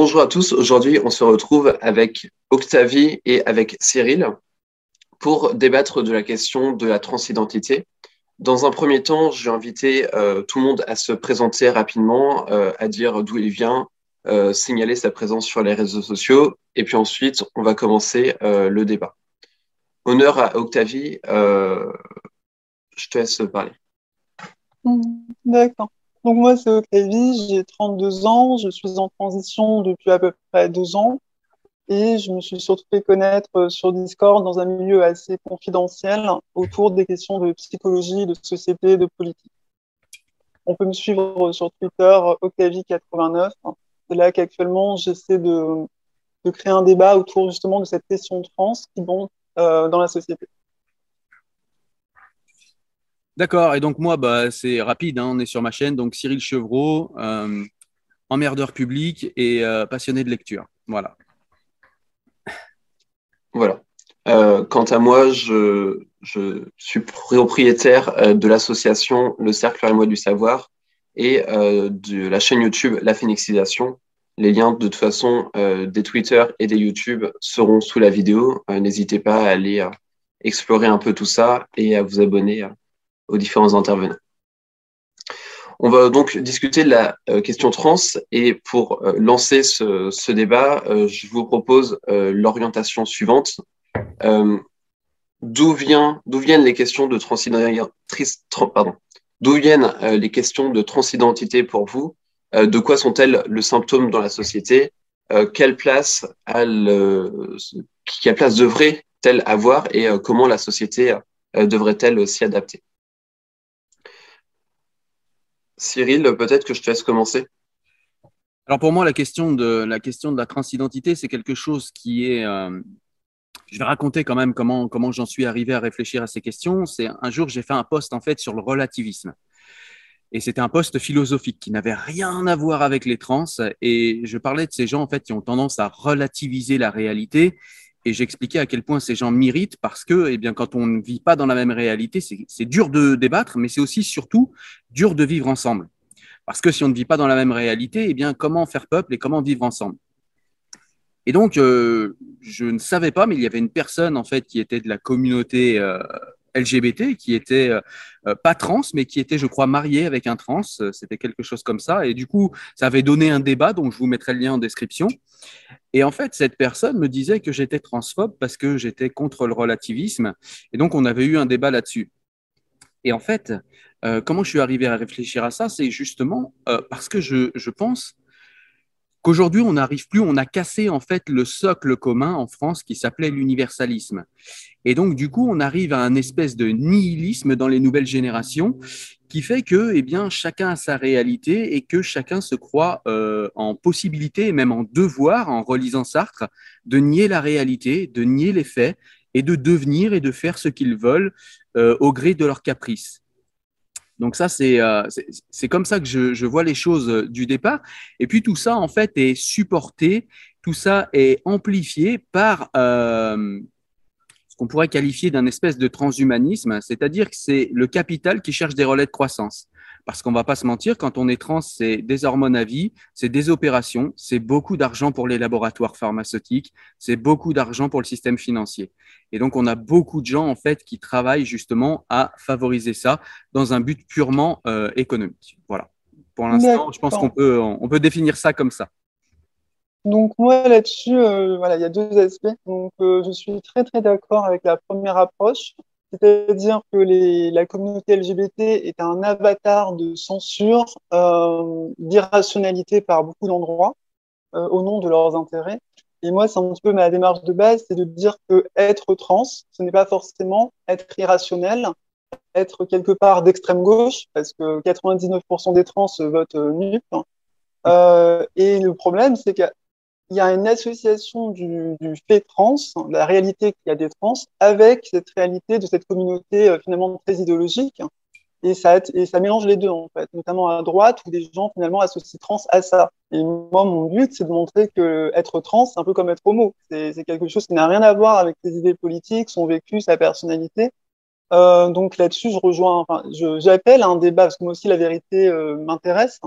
Bonjour à tous, aujourd'hui on se retrouve avec Octavie et avec Cyril pour débattre de la question de la transidentité. Dans un premier temps, j'ai invité euh, tout le monde à se présenter rapidement, euh, à dire d'où il vient, euh, signaler sa présence sur les réseaux sociaux, et puis ensuite on va commencer euh, le débat. Honneur à Octavie, je te laisse parler. D'accord. Donc moi, c'est Octavie, j'ai 32 ans, je suis en transition depuis à peu près deux ans et je me suis surtout fait connaître sur Discord dans un milieu assez confidentiel autour des questions de psychologie, de société, de politique. On peut me suivre sur Twitter, Octavie89. C'est là qu'actuellement, j'essaie de, de créer un débat autour justement de cette question trans qui monte euh, dans la société. D'accord, et donc moi, bah, c'est rapide, hein, on est sur ma chaîne, donc Cyril Chevreau, euh, emmerdeur public et euh, passionné de lecture. Voilà. Voilà. Euh, quant à moi, je, suis propriétaire de l'association Le Cercle et moi du Savoir et de la chaîne YouTube La Phénixisation. Les liens, de toute façon, des Twitter et des YouTube seront sous la vidéo. N'hésitez pas à aller explorer un peu tout ça et à vous abonner aux différents intervenants. On va donc discuter de la euh, question trans et pour euh, lancer ce, débat, euh, je vous propose l'orientation suivante. D'où viennent les questions de transidentité, pour vous? De quoi sont-elles le symptôme dans la société? Quelle place a le, quelle place devrait-elle avoir et comment la société devrait-elle s'y adapter? Cyril, peut-être que je te laisse commencer. Alors pour moi, la question de la, question de la transidentité, c'est quelque chose qui est... euh, je vais raconter quand même comment, comment j'en suis arrivé à réfléchir à ces questions. C'est un jour, j'ai fait un post en fait sur le relativisme. Et c'était un post philosophique qui n'avait rien à voir avec les trans. Et je parlais de ces gens en fait qui ont tendance à relativiser la réalité. Et j'expliquais à quel point ces gens m'irritent parce que, eh bien, quand on ne vit pas dans la même réalité, c'est dur de débattre, mais c'est aussi surtout dur de vivre ensemble. Parce que si on ne vit pas dans la même réalité, eh bien, comment faire peuple et comment vivre ensemble? Et donc, euh, je ne savais pas, mais il y avait une personne en fait qui était de la communauté euh, LGBT, qui était euh, pas trans, mais qui était, je crois, mariée avec un trans. C'était quelque chose comme ça. Et du coup, ça avait donné un débat, donc je vous mettrai le lien en description. Et en fait, cette personne me disait que j'étais transphobe parce que j'étais contre le relativisme. Et donc, on avait eu un débat là-dessus. Et en fait, euh, comment je suis arrivé à réfléchir à ça? C'est justement euh, parce que je, je pense qu'aujourd'hui, on n'arrive plus, on a cassé en fait le socle commun en France qui s'appelait l'universalisme. Et donc, du coup, on arrive à un espèce de nihilisme dans les nouvelles générations qui fait que eh bien, chacun a sa réalité et que chacun se croit euh, en possibilité et même en devoir, en relisant Sartre, de nier la réalité, de nier les faits et de devenir et de faire ce qu'ils veulent euh, au gré de leurs caprices. Donc ça, c'est euh, c'est comme ça que je, je, vois les choses euh, du départ. Et puis tout ça, en fait, est supporté, tout ça est amplifié par euh, ce qu'on pourrait qualifier d'un espèce de transhumanisme, c'est-à-dire que c'est le capital qui cherche des relais de croissance. Parce qu'on va pas se mentir, quand on est trans, c'est des hormones à vie, c'est des opérations, c'est beaucoup d'argent pour les laboratoires pharmaceutiques, c'est beaucoup d'argent pour le système financier. Et donc, on a beaucoup de gens, en fait, qui travaillent justement à favoriser ça dans un but purement euh, économique. Voilà. Pour l'instant, je pense qu'on peut, on peut définir ça comme ça. Donc moi là-dessus, euh, voilà, il y a deux aspects. Donc euh, je suis très très d'accord avec la première approche c'est-à-dire que la communauté LGBT est un avatar de censure, euh, d'irrationalité par beaucoup d'endroits, euh, au nom de leurs intérêts. Et moi, c'est un petit peu ma démarche de base, c'est de dire que être trans, ce n'est pas forcément être irrationnel, être quelque part d'extrême gauche, parce que 99% des trans votent NUP. Euh, et le problème, c'est que il y a une association du, fait trans, la réalité qu'il y a des trans, avec cette réalité de cette communauté euh, finalement très idéologique. Et ça, mélange les deux, en fait, notamment à droite, où des gens finalement associent trans à ça. Et moi, mon but, c'est de montrer que être trans, c'est un peu comme être homo. C'est quelque chose qui n'a rien à voir avec ses idées politiques, son vécu, sa personnalité. Euh, donc là-dessus, je rejoins, enfin, j'appelle un débat, parce que moi aussi, la vérité euh, m'intéresse.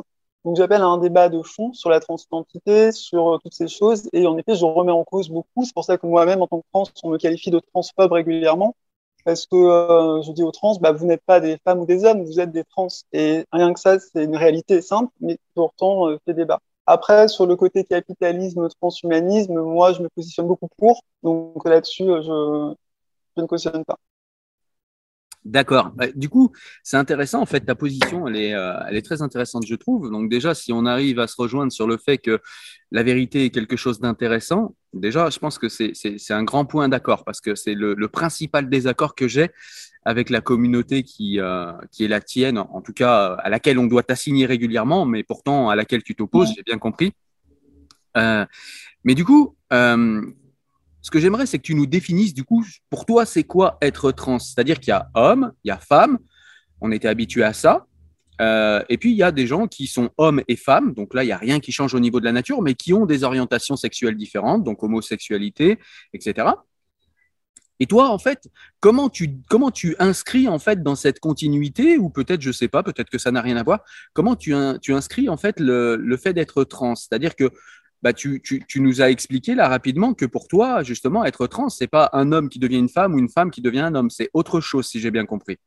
Donc j'appelle à un débat de fond sur la transidentité, sur euh, toutes ces choses. Et en effet, je remets en cause beaucoup. C'est pour ça que moi-même, en tant que trans, on me qualifie de transphobe régulièrement. Parce que euh, je dis aux trans, bah, vous n'êtes pas des femmes ou des hommes, vous êtes des trans. Et rien que ça, c'est une réalité simple, mais pourtant euh, fait débat. Après, sur le côté capitalisme, transhumanisme, moi, je me positionne beaucoup pour. Donc là-dessus, je, je ne cautionne pas. D'accord. Bah, du coup, c'est intéressant. En fait, ta position, elle est, euh, elle est très intéressante, je trouve. Donc déjà, si on arrive à se rejoindre sur le fait que la vérité est quelque chose d'intéressant, déjà, je pense que c'est un grand point d'accord parce que c'est le, le, principal désaccord que j'ai avec la communauté qui, euh, qui est la tienne, en tout cas à laquelle on doit t'assigner régulièrement, mais pourtant à laquelle tu t'opposes, j'ai bien compris. Euh, mais du coup, euh, ce que j'aimerais, c'est que tu nous définisses, du coup, pour toi, c'est quoi être trans? C'est-à-dire qu'il y a homme, il y a femme, on était habitué à ça. Euh, et puis, il y a des gens qui sont hommes et femmes, donc là, il n'y a rien qui change au niveau de la nature, mais qui ont des orientations sexuelles différentes, donc homosexualité, etc. Et toi, en fait, comment tu, comment tu inscris en fait dans cette continuité, ou peut-être, je sais pas, peut-être que ça n'a rien à voir, comment tu, tu inscris en fait le, le fait d'être trans? C'est-à-dire que bah, tu, nous as expliqué là rapidement que pour toi, justement, être trans, c'est pas un homme qui devient une femme ou une femme qui devient un homme, c'est autre chose, si j'ai bien compris.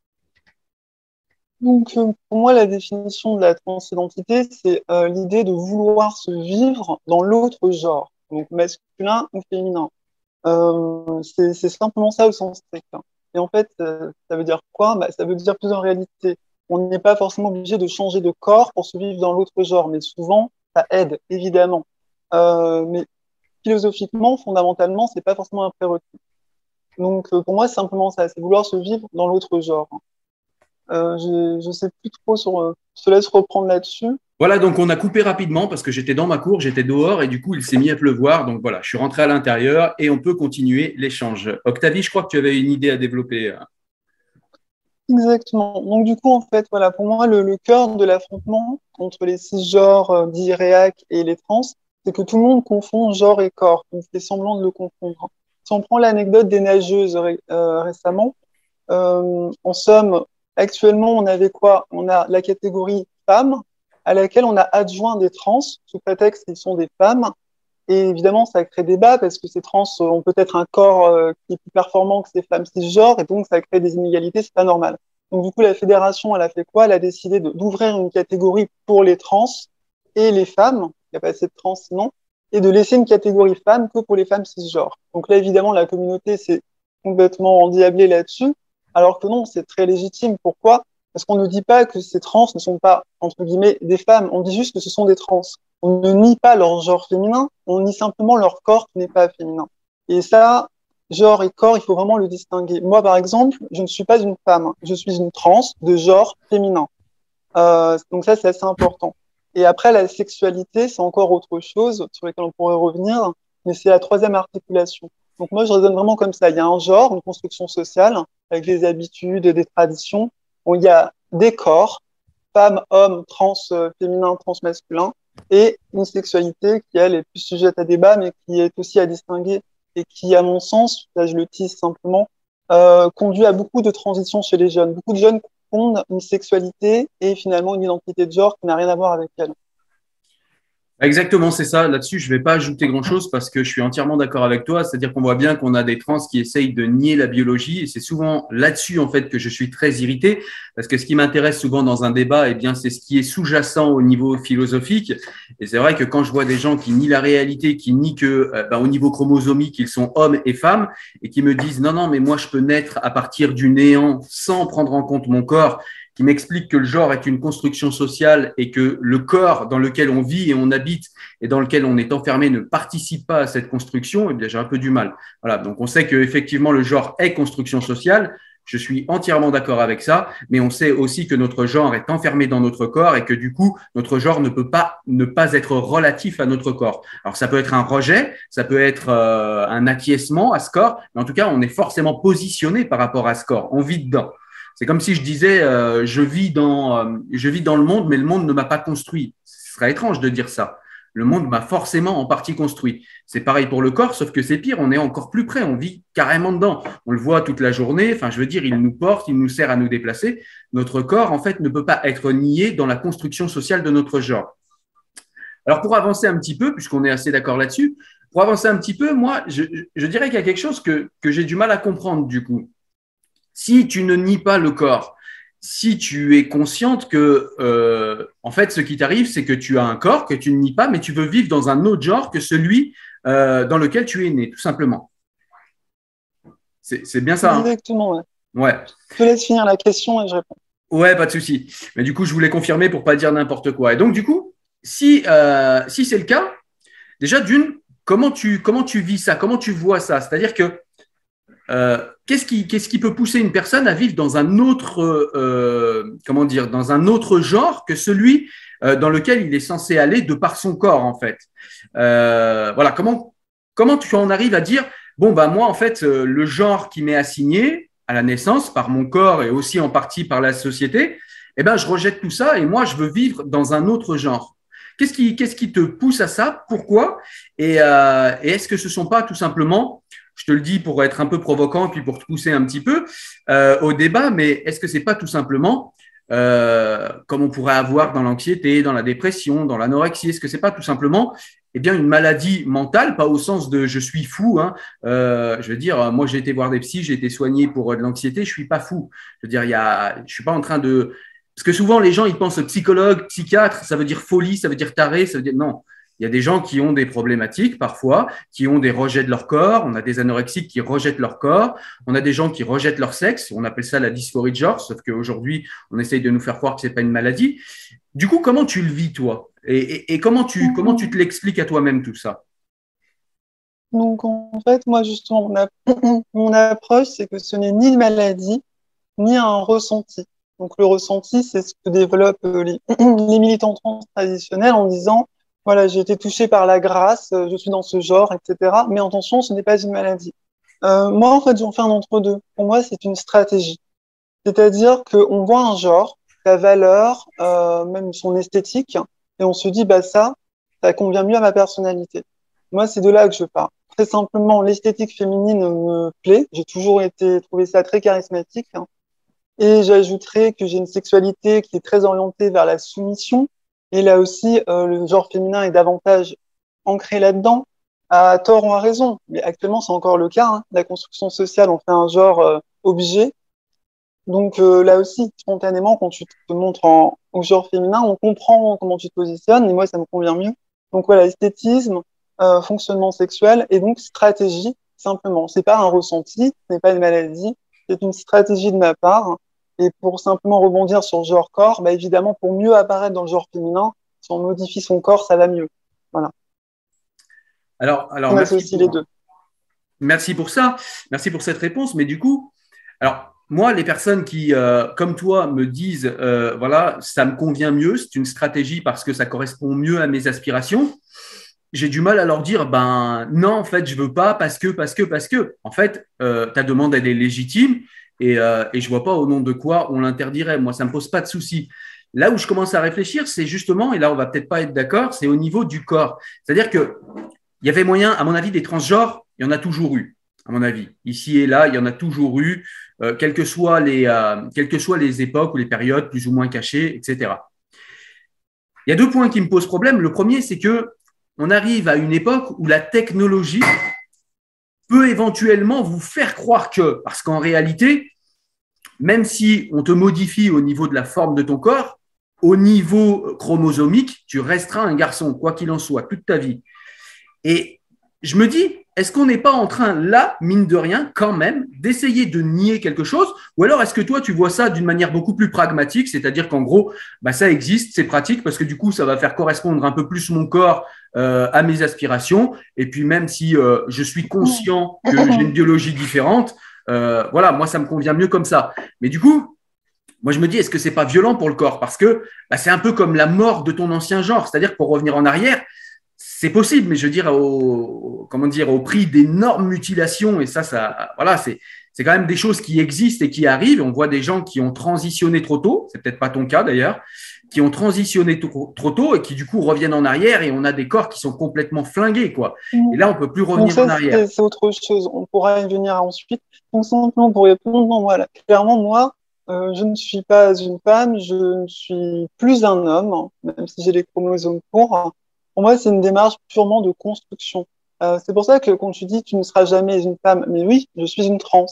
Donc, euh, pour moi, la définition de la transidentité, c'est euh, l'idée de vouloir se vivre dans l'autre genre, donc masculin ou féminin. Euh, c'est simplement ça au sens strict. Et en fait, ça veut dire quoi? Bah, Ça veut dire plusieurs réalités. On n'est pas forcément obligé de changer de corps pour se vivre dans l'autre genre, mais souvent, ça aide, évidemment. Euh, mais philosophiquement, fondamentalement, c'est pas forcément un prérequis. Donc, euh, pour moi, c'est simplement ça, c'est vouloir se vivre dans l'autre genre. Euh, je, je sais plus trop sur. Je te laisse reprendre là-dessus. Voilà, donc on a coupé rapidement parce que j'étais dans ma cour, j'étais dehors et du coup, il s'est mis à pleuvoir. Donc voilà, je suis rentré à l'intérieur et on peut continuer l'échange. Octavie, je crois que tu avais une idée à développer. Exactement. Donc du coup, en fait, voilà, pour moi, le, le cœur de l'affrontement entre les six genres dits réac et les trans, c'est que tout le monde confond genre et corps. On fait semblant de le confondre. Si on prend l'anecdote des nageuses euh, récemment, euh, en somme, actuellement, on avait quoi? On a la catégorie femmes, à laquelle on a adjoint des trans, sous prétexte qu'ils sont des femmes. Et évidemment, ça crée débat parce que ces trans ont peut-être un corps euh, qui est plus performant que ces femmes cisgenres, et donc ça crée des inégalités, c'est pas normal. Donc du coup, la fédération, elle a fait quoi? Elle a décidé d'ouvrir une catégorie pour les trans et les femmes, n'y a pas assez de trans sinon, et de laisser une catégorie femmes que pour les femmes cisgenres. Donc là, évidemment, la communauté s'est complètement endiablée là-dessus, alors que non, c'est très légitime. Pourquoi? Parce qu'on ne dit pas que ces trans ne sont pas, entre guillemets, des femmes, on dit juste que ce sont des trans. on ne nie pas leur genre féminin, on nie simplement leur corps qui n'est pas féminin. Et ça, genre et corps, il faut vraiment le distinguer. Moi, par exemple, je ne suis pas une femme, je suis une trans de genre féminin. Euh, donc ça, c'est assez important. Et après, la sexualité, c'est encore autre chose sur laquelle on pourrait revenir, mais c'est la troisième articulation. Donc moi, je raisonne vraiment comme ça. Il y a un genre, une construction sociale, avec des habitudes, des traditions. Où il y a des corps, femmes, hommes, trans, euh, féminin, trans, masculin, et une sexualité qui, elle, est plus sujette à débat, mais qui est aussi à distinguer et qui, à mon sens, là je le tisse simplement, euh, conduit à beaucoup de transitions chez les jeunes. Beaucoup de jeunes une sexualité et finalement une identité de genre qui n'a rien à voir avec elle. Exactement, c'est ça. Là-dessus, je ne vais pas ajouter grand-chose parce que je suis entièrement d'accord avec toi. C'est-à-dire qu'on voit bien qu'on a des trans qui essayent de nier la biologie et c'est souvent là-dessus en fait que je suis très irrité parce que ce qui m'intéresse souvent dans un débat, eh bien, c'est ce qui est sous-jacent au niveau philosophique. Et c'est vrai que quand je vois des gens qui nient la réalité, qui nient que ben, au niveau chromosomique ils sont hommes et femmes et qui me disent non non mais moi je peux naître à partir du néant sans prendre en compte mon corps qui m'explique que le genre est une construction sociale et que le corps dans lequel on vit et on habite et dans lequel on est enfermé ne participe pas à cette construction, eh bien j'ai un peu du mal. Voilà, donc on sait que effectivement le genre est construction sociale. Je suis entièrement d'accord avec ça, mais on sait aussi que notre genre est enfermé dans notre corps et que du coup, notre genre ne peut pas ne pas être relatif à notre corps. Alors ça peut être un rejet, ça peut être euh, un acquiescement à ce corps, mais en tout cas, on est forcément positionné par rapport à ce corps. On vit dedans. C'est comme si je disais, euh, je, vis dans, euh, je vis dans le monde, mais le monde ne m'a pas construit. Ce serait étrange de dire ça. Le monde m'a forcément en partie construit. C'est pareil pour le corps, sauf que c'est pire, on est encore plus près, on vit carrément dedans. On le voit toute la journée, enfin je veux dire, il nous porte, il nous sert à nous déplacer. Notre corps, en fait, ne peut pas être nié dans la construction sociale de notre genre. Alors pour avancer un petit peu, puisqu'on est assez d'accord là-dessus, pour avancer un petit peu, moi, je, je dirais qu'il y a quelque chose que, que j'ai du mal à comprendre du coup. Si tu ne nies pas le corps, si tu es consciente que, euh, en fait, ce qui t'arrive, c'est que tu as un corps que tu ne nies pas, mais tu veux vivre dans un autre genre que celui euh, dans lequel tu es né, tout simplement. C'est bien ça. Hein? Exactement, ouais. ouais. Je te laisse finir la question et je réponds. Ouais, pas de souci. Mais du coup, je voulais confirmer pour pas dire n'importe quoi. Et donc, du coup, si, euh, si c'est le cas, déjà, d'une, comment tu, comment tu vis ça? Comment tu vois ça? C'est-à-dire que euh, qu'est-ce qui, qu'est-ce qui peut pousser une personne à vivre dans un autre, euh, comment dire, dans un autre genre que celui euh, dans lequel il est censé aller de par son corps, en fait? voilà, comment, comment tu en arrives à dire, bon, bah, moi, en fait, le genre qui m'est assigné à la naissance par mon corps et aussi en partie par la société, eh ben, je rejette tout ça et moi, je veux vivre dans un autre genre. Qu'est-ce qui, qu'est-ce qui te pousse à ça? Pourquoi? Et, et est-ce que ce sont pas tout simplement je te le dis pour être un peu provocant, puis pour te pousser un petit peu euh, au débat, mais est-ce que c'est pas tout simplement euh, comme on pourrait avoir dans l'anxiété, dans la dépression, dans l'anorexie Est-ce que c'est pas tout simplement eh bien une maladie mentale, pas au sens de je suis fou. Hein. Euh, je veux dire, moi j'ai été voir des psys, j'ai été soigné pour de l'anxiété, je suis pas fou. Je veux dire, il y a, je suis pas en train de parce que souvent les gens ils pensent psychologue, psychiatre, ça veut dire folie, ça veut dire taré, ça veut dire non. Il y a des gens qui ont des problématiques parfois, qui ont des rejets de leur corps. On a des anorexiques qui rejettent leur corps. On a des gens qui rejettent leur sexe. On appelle ça la dysphorie de genre, sauf qu'aujourd'hui, on essaye de nous faire croire que c'est pas une maladie. Du coup, comment tu le vis, toi? Et, comment, tu, comment tu te l'expliques à toi-même tout ça? Donc, en fait, moi, justement, mon, approche, c'est que ce n'est ni une maladie, ni un ressenti. Donc, le ressenti, c'est ce que développent les, les militants trans traditionnels en disant voilà, j'ai été touchée par la grâce, euh, je suis dans ce genre, etc. Mais attention, ce n'est pas une maladie. Euh, moi, en fait, j'en fais un entre-deux. Pour moi, c'est une stratégie. C'est-à-dire qu'on voit un genre, sa valeur, euh, même son esthétique, et on se dit, bah ça, ça convient mieux à ma personnalité. Moi, c'est de là que je pars. Très simplement, l'esthétique féminine me plaît. J'ai toujours été trouvé ça très charismatique. Hein. Et j'ajouterais que j'ai une sexualité qui est très orientée vers la soumission, et là aussi, euh, le genre féminin est davantage ancré là-dedans, à tort ou à raison. Mais actuellement, c'est encore le cas. Hein. La construction sociale, on fait un genre euh, objet. Donc euh, là aussi, spontanément, quand tu te montres en, au genre féminin, on comprend comment tu te positionnes. Et moi, ça me convient mieux. Donc voilà, esthétisme, fonctionnement sexuel et donc stratégie, simplement. C'est pas un ressenti, ce n'est pas une maladie, c'est une stratégie de ma part et pour simplement rebondir sur le genre corps, bah évidemment, pour mieux apparaître dans le genre féminin, si on modifie son corps, ça va mieux. Voilà. Alors, alors on merci pour, les deux. Merci pour ça. Merci pour cette réponse. Mais du coup, alors, moi, les personnes qui, euh, comme toi, me disent, euh, voilà, ça me convient mieux, c'est une stratégie parce que ça correspond mieux à mes aspirations, j'ai du mal à leur dire, ben non, en fait, je veux pas parce que, parce que, parce que. En fait, euh, ta demande, elle est légitime et, euh, et je vois pas au nom de quoi on l'interdirait. Moi, ça me pose pas de souci. Là où je commence à réfléchir, c'est justement, et là, on va peut-être pas être d'accord, c'est au niveau du corps. C'est-à-dire que il y avait moyen, à mon avis, des transgenres, il y en a toujours eu, à mon avis. Ici et là, il y en a toujours eu, euh, quelles, que soient les, euh, quelles que soient les époques ou les périodes plus ou moins cachées, etc. Il y a deux points qui me posent problème. Le premier, c'est que on arrive à une époque où la technologie peut éventuellement vous faire croire que, parce qu'en réalité, même si on te modifie au niveau de la forme de ton corps, au niveau chromosomique, tu resteras un garçon, quoi qu'il en soit, toute ta vie. Et je me dis, est-ce qu'on n'est pas en train, là, mine de rien, quand même, d'essayer de nier quelque chose? Ou alors est-ce que toi, tu vois ça d'une manière beaucoup plus pragmatique, c'est-à-dire qu'en gros, bah, ça existe, c'est pratique, parce que du coup, ça va faire correspondre un peu plus mon corps euh, à mes aspirations. Et puis même si euh, je suis conscient que j'ai une biologie différente, euh, voilà, moi, ça me convient mieux comme ça. Mais du coup, moi, je me dis, est-ce que c'est pas violent pour le corps? Parce que bah, c'est un peu comme la mort de ton ancien genre, c'est-à-dire pour revenir en arrière, c'est possible, mais je veux dire au, comment dire, au prix d'énormes mutilations, et ça, ça, voilà, c'est, c'est quand même des choses qui existent et qui arrivent. On voit des gens qui ont transitionné trop tôt, c'est peut-être pas ton cas d'ailleurs, qui ont transitionné trop, trop, tôt et qui du coup reviennent en arrière et on a des corps qui sont complètement flingués, quoi. Et là, on peut plus revenir ça, en arrière. C'est autre chose. On pourra y venir ensuite. Donc simplement pour répondre, non, voilà, clairement moi, euh, je ne suis pas une femme, je ne suis plus un homme, même si j'ai les chromosomes courts. Pour moi, c'est une démarche purement de construction. Euh, c'est pour ça que quand tu dis tu ne seras jamais une femme, mais oui, je suis une trans.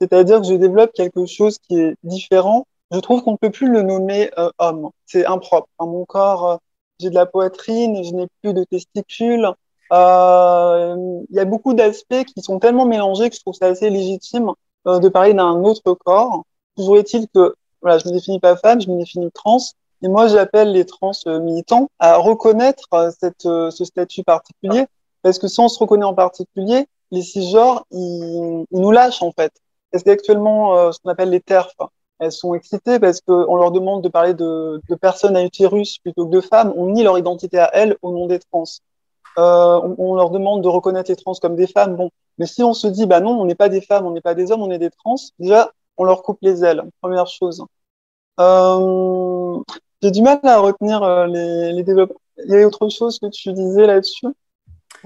C'est-à-dire que je développe quelque chose qui est différent. Je trouve qu'on ne peut plus le nommer euh, homme. C'est impropre. Dans mon corps, euh, j'ai de la poitrine, je n'ai plus de testicules. Euh, Il y a beaucoup d'aspects qui sont tellement mélangés que je trouve ça assez légitime euh, de parler d'un autre corps. Toujours est-il que voilà, je ne définis pas femme, je me définis trans. Et moi, j'appelle les trans militants à reconnaître cette, ce statut particulier, parce que si on se reconnaît en particulier, les cisgenres, ils, ils nous lâchent en fait. Parce qu'actuellement, euh, ce qu'on appelle les TERF, elles sont excitées parce qu'on leur demande de parler de, personnes à utérus plutôt que de femmes. On nie leur identité à elles au nom des trans. Euh, on, leur demande de reconnaître les trans comme des femmes. Bon, mais si on se dit, bah non, on n'est pas des femmes, on n'est pas des hommes, on est des trans, déjà, on leur coupe les ailes. Première chose. Euh, j'ai du mal à retenir euh, les, les développements. Il y avait autre chose que tu disais là-dessus?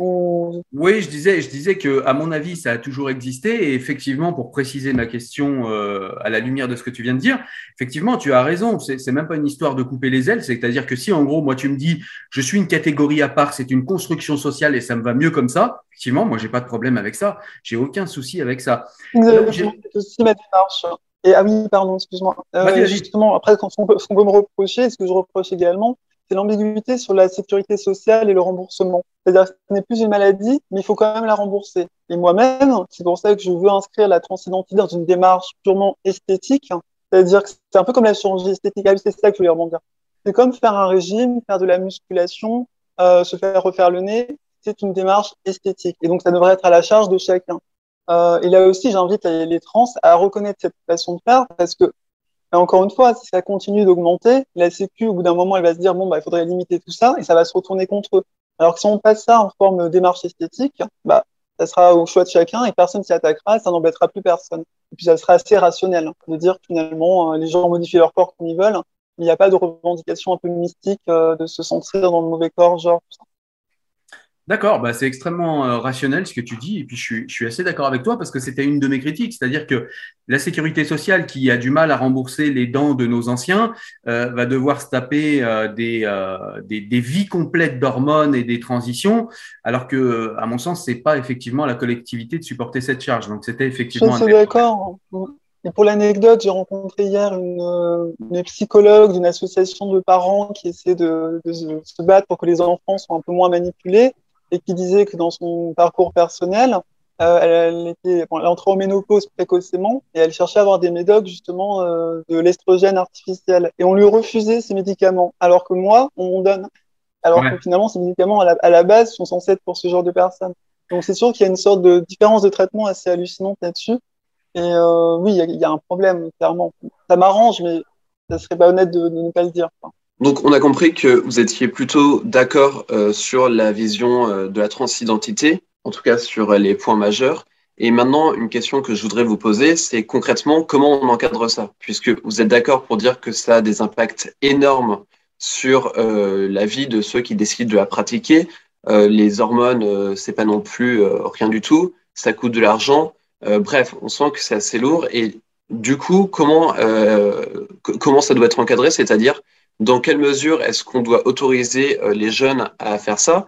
Ou... Oui, je disais, je disais que, à mon avis, ça a toujours existé. Et effectivement, pour préciser ma question euh, à la lumière de ce que tu viens de dire, effectivement, tu as raison. C'est même pas une histoire de couper les ailes. C'est-à-dire que si, en gros, moi, tu me dis, je suis une catégorie à part, c'est une construction sociale et ça me va mieux comme ça. Effectivement, moi, j'ai pas de problème avec ça. J'ai aucun souci avec ça. C'est aussi ma démarche. Et ah oui, pardon, excuse-moi. Euh, justement, après, ce qu'on peut, peut me reprocher, ce que je reproche également, c'est l'ambiguïté sur la sécurité sociale et le remboursement. C'est-à-dire que ce n'est plus une maladie, mais il faut quand même la rembourser. Et moi-même, c'est pour ça que je veux inscrire la transidentité dans une démarche purement esthétique. C'est-à-dire que c'est un peu comme la chirurgie esthétique. Ah oui, c'est ça que je voulais rebondir. C'est comme faire un régime, faire de la musculation, euh, se faire refaire le nez. C'est une démarche esthétique. Et donc, ça devrait être à la charge de chacun. Euh, et là aussi, j'invite les, trans à reconnaître cette façon de faire parce que et encore une fois, si ça continue d'augmenter, la Sécu, au bout d'un moment, elle va se dire, bon, bah, il faudrait limiter tout ça, et ça va se retourner contre eux. Alors que si on passe ça en forme de démarche esthétique, bah, ça sera au choix de chacun et personne s'y attaquera, et ça n'embêtera plus personne. Et puis ça sera assez rationnel hein, de dire finalement, euh, les gens modifient leur corps comme ils veulent, il n'y a pas de revendication un peu mystique euh, de se sentir dans le mauvais corps, genre tout ça. D'accord, bah c'est extrêmement euh, rationnel ce que tu dis, et puis je suis, je suis assez d'accord avec toi parce que c'était une de mes critiques, c'est-à-dire que la sécurité sociale qui a du mal à rembourser les dents de nos anciens euh, va devoir se taper euh, des, des, des, vies complètes d'hormones et des transitions, alors que, à mon sens, c'est pas effectivement la collectivité de supporter cette charge. Donc c'était effectivement. Je suis d'accord. Et pour l'anecdote, j'ai rencontré hier une, une psychologue d'une association de parents qui essaie de, de se battre pour que les enfants soient un peu moins manipulés et qui disait que dans son parcours personnel, euh, elle, était, bon, elle entrait en ménopause précocement et elle cherchait à avoir des médocs justement euh, de l'estrogène artificiel. Et on lui refusait ces médicaments, alors que moi, on m'en donne. alors que finalement, ces médicaments, à la, à la, base, sont censés être pour ce genre de personnes. Donc, c'est sûr qu'il y a une sorte de différence de traitement assez hallucinante là-dessus. Et euh, oui, il y, y, a un problème, clairement. Ça m'arrange, mais ça serait pas honnête de, de ne pas le dire. Donc, on a compris que vous étiez plutôt d'accord euh, sur la vision euh, de la transidentité, en tout cas sur les points majeurs. Et maintenant, une question que je voudrais vous poser, c'est concrètement comment on encadre ça? Puisque vous êtes d'accord pour dire que ça a des impacts énormes sur euh, la vie de ceux qui décident de la pratiquer. Euh, les hormones, euh, c'est pas non plus euh, rien du tout. Ça coûte de l'argent. Euh, bref, on sent que c'est assez lourd. Et du coup, comment comment ça doit être encadré? C'est-à-dire dans quelle mesure est-ce qu'on doit autoriser les jeunes à faire ça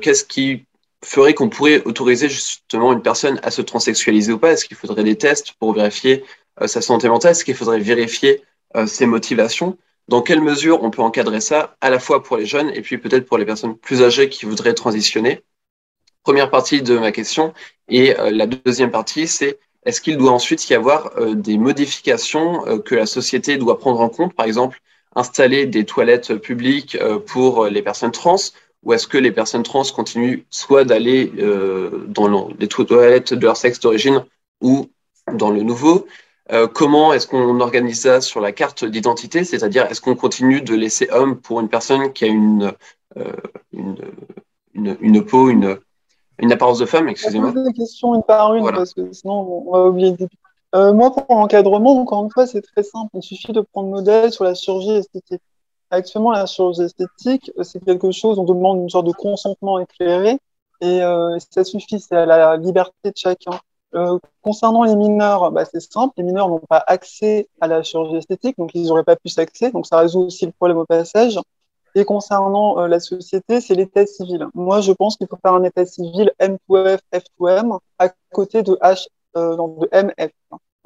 Qu'est-ce qui ferait qu'on pourrait autoriser justement une personne à se transsexualiser ou pas? Est-ce qu'il faudrait des tests pour vérifier euh, sa santé mentale? Est-ce qu'il faudrait vérifier euh, ses motivations? Dans quelle mesure on peut encadrer ça à la fois pour les jeunes et puis peut-être pour les personnes plus âgées qui voudraient transitionner? Première partie de ma question. Et euh, la deuxième partie, c'est est-ce qu'il doit ensuite y avoir euh, des modifications euh, que la société doit prendre en compte? Par exemple, installer des toilettes publiques euh, pour les personnes trans ou est-ce que les personnes trans continuent soit d'aller euh, dans les toilettes de leur sexe d'origine ou dans le nouveau? Euh, Comment est-ce qu'on organise ça sur la carte d'identité? C'est-à-dire, est-ce qu'on continue de laisser homme pour une personne qui a une, euh, une, une, une, peau, une, une apparence de femme Excusez-moi? Je vais des questions une par une voilà. parce que sinon on va oublier début. Euh, moi, pour l'encadrement, encore une fois, c'est très simple. Il suffit de prendre modèle sur la chirurgie esthétique. Actuellement, la chirurgie esthétique, c'est quelque chose, on demande une sorte de consentement éclairé et euh, ça suffit, c'est à la liberté de chacun. Euh, concernant les mineurs, bah, c'est simple, les mineurs n'ont pas accès à la chirurgie esthétique, donc ils n'auraient pas pu s'accéder, donc ça résout aussi le problème au passage. Et concernant euh, la société, c'est l'état civil. Moi, je pense qu'il faut faire un état civil M2F, F2M à côté de H, euh, de MF.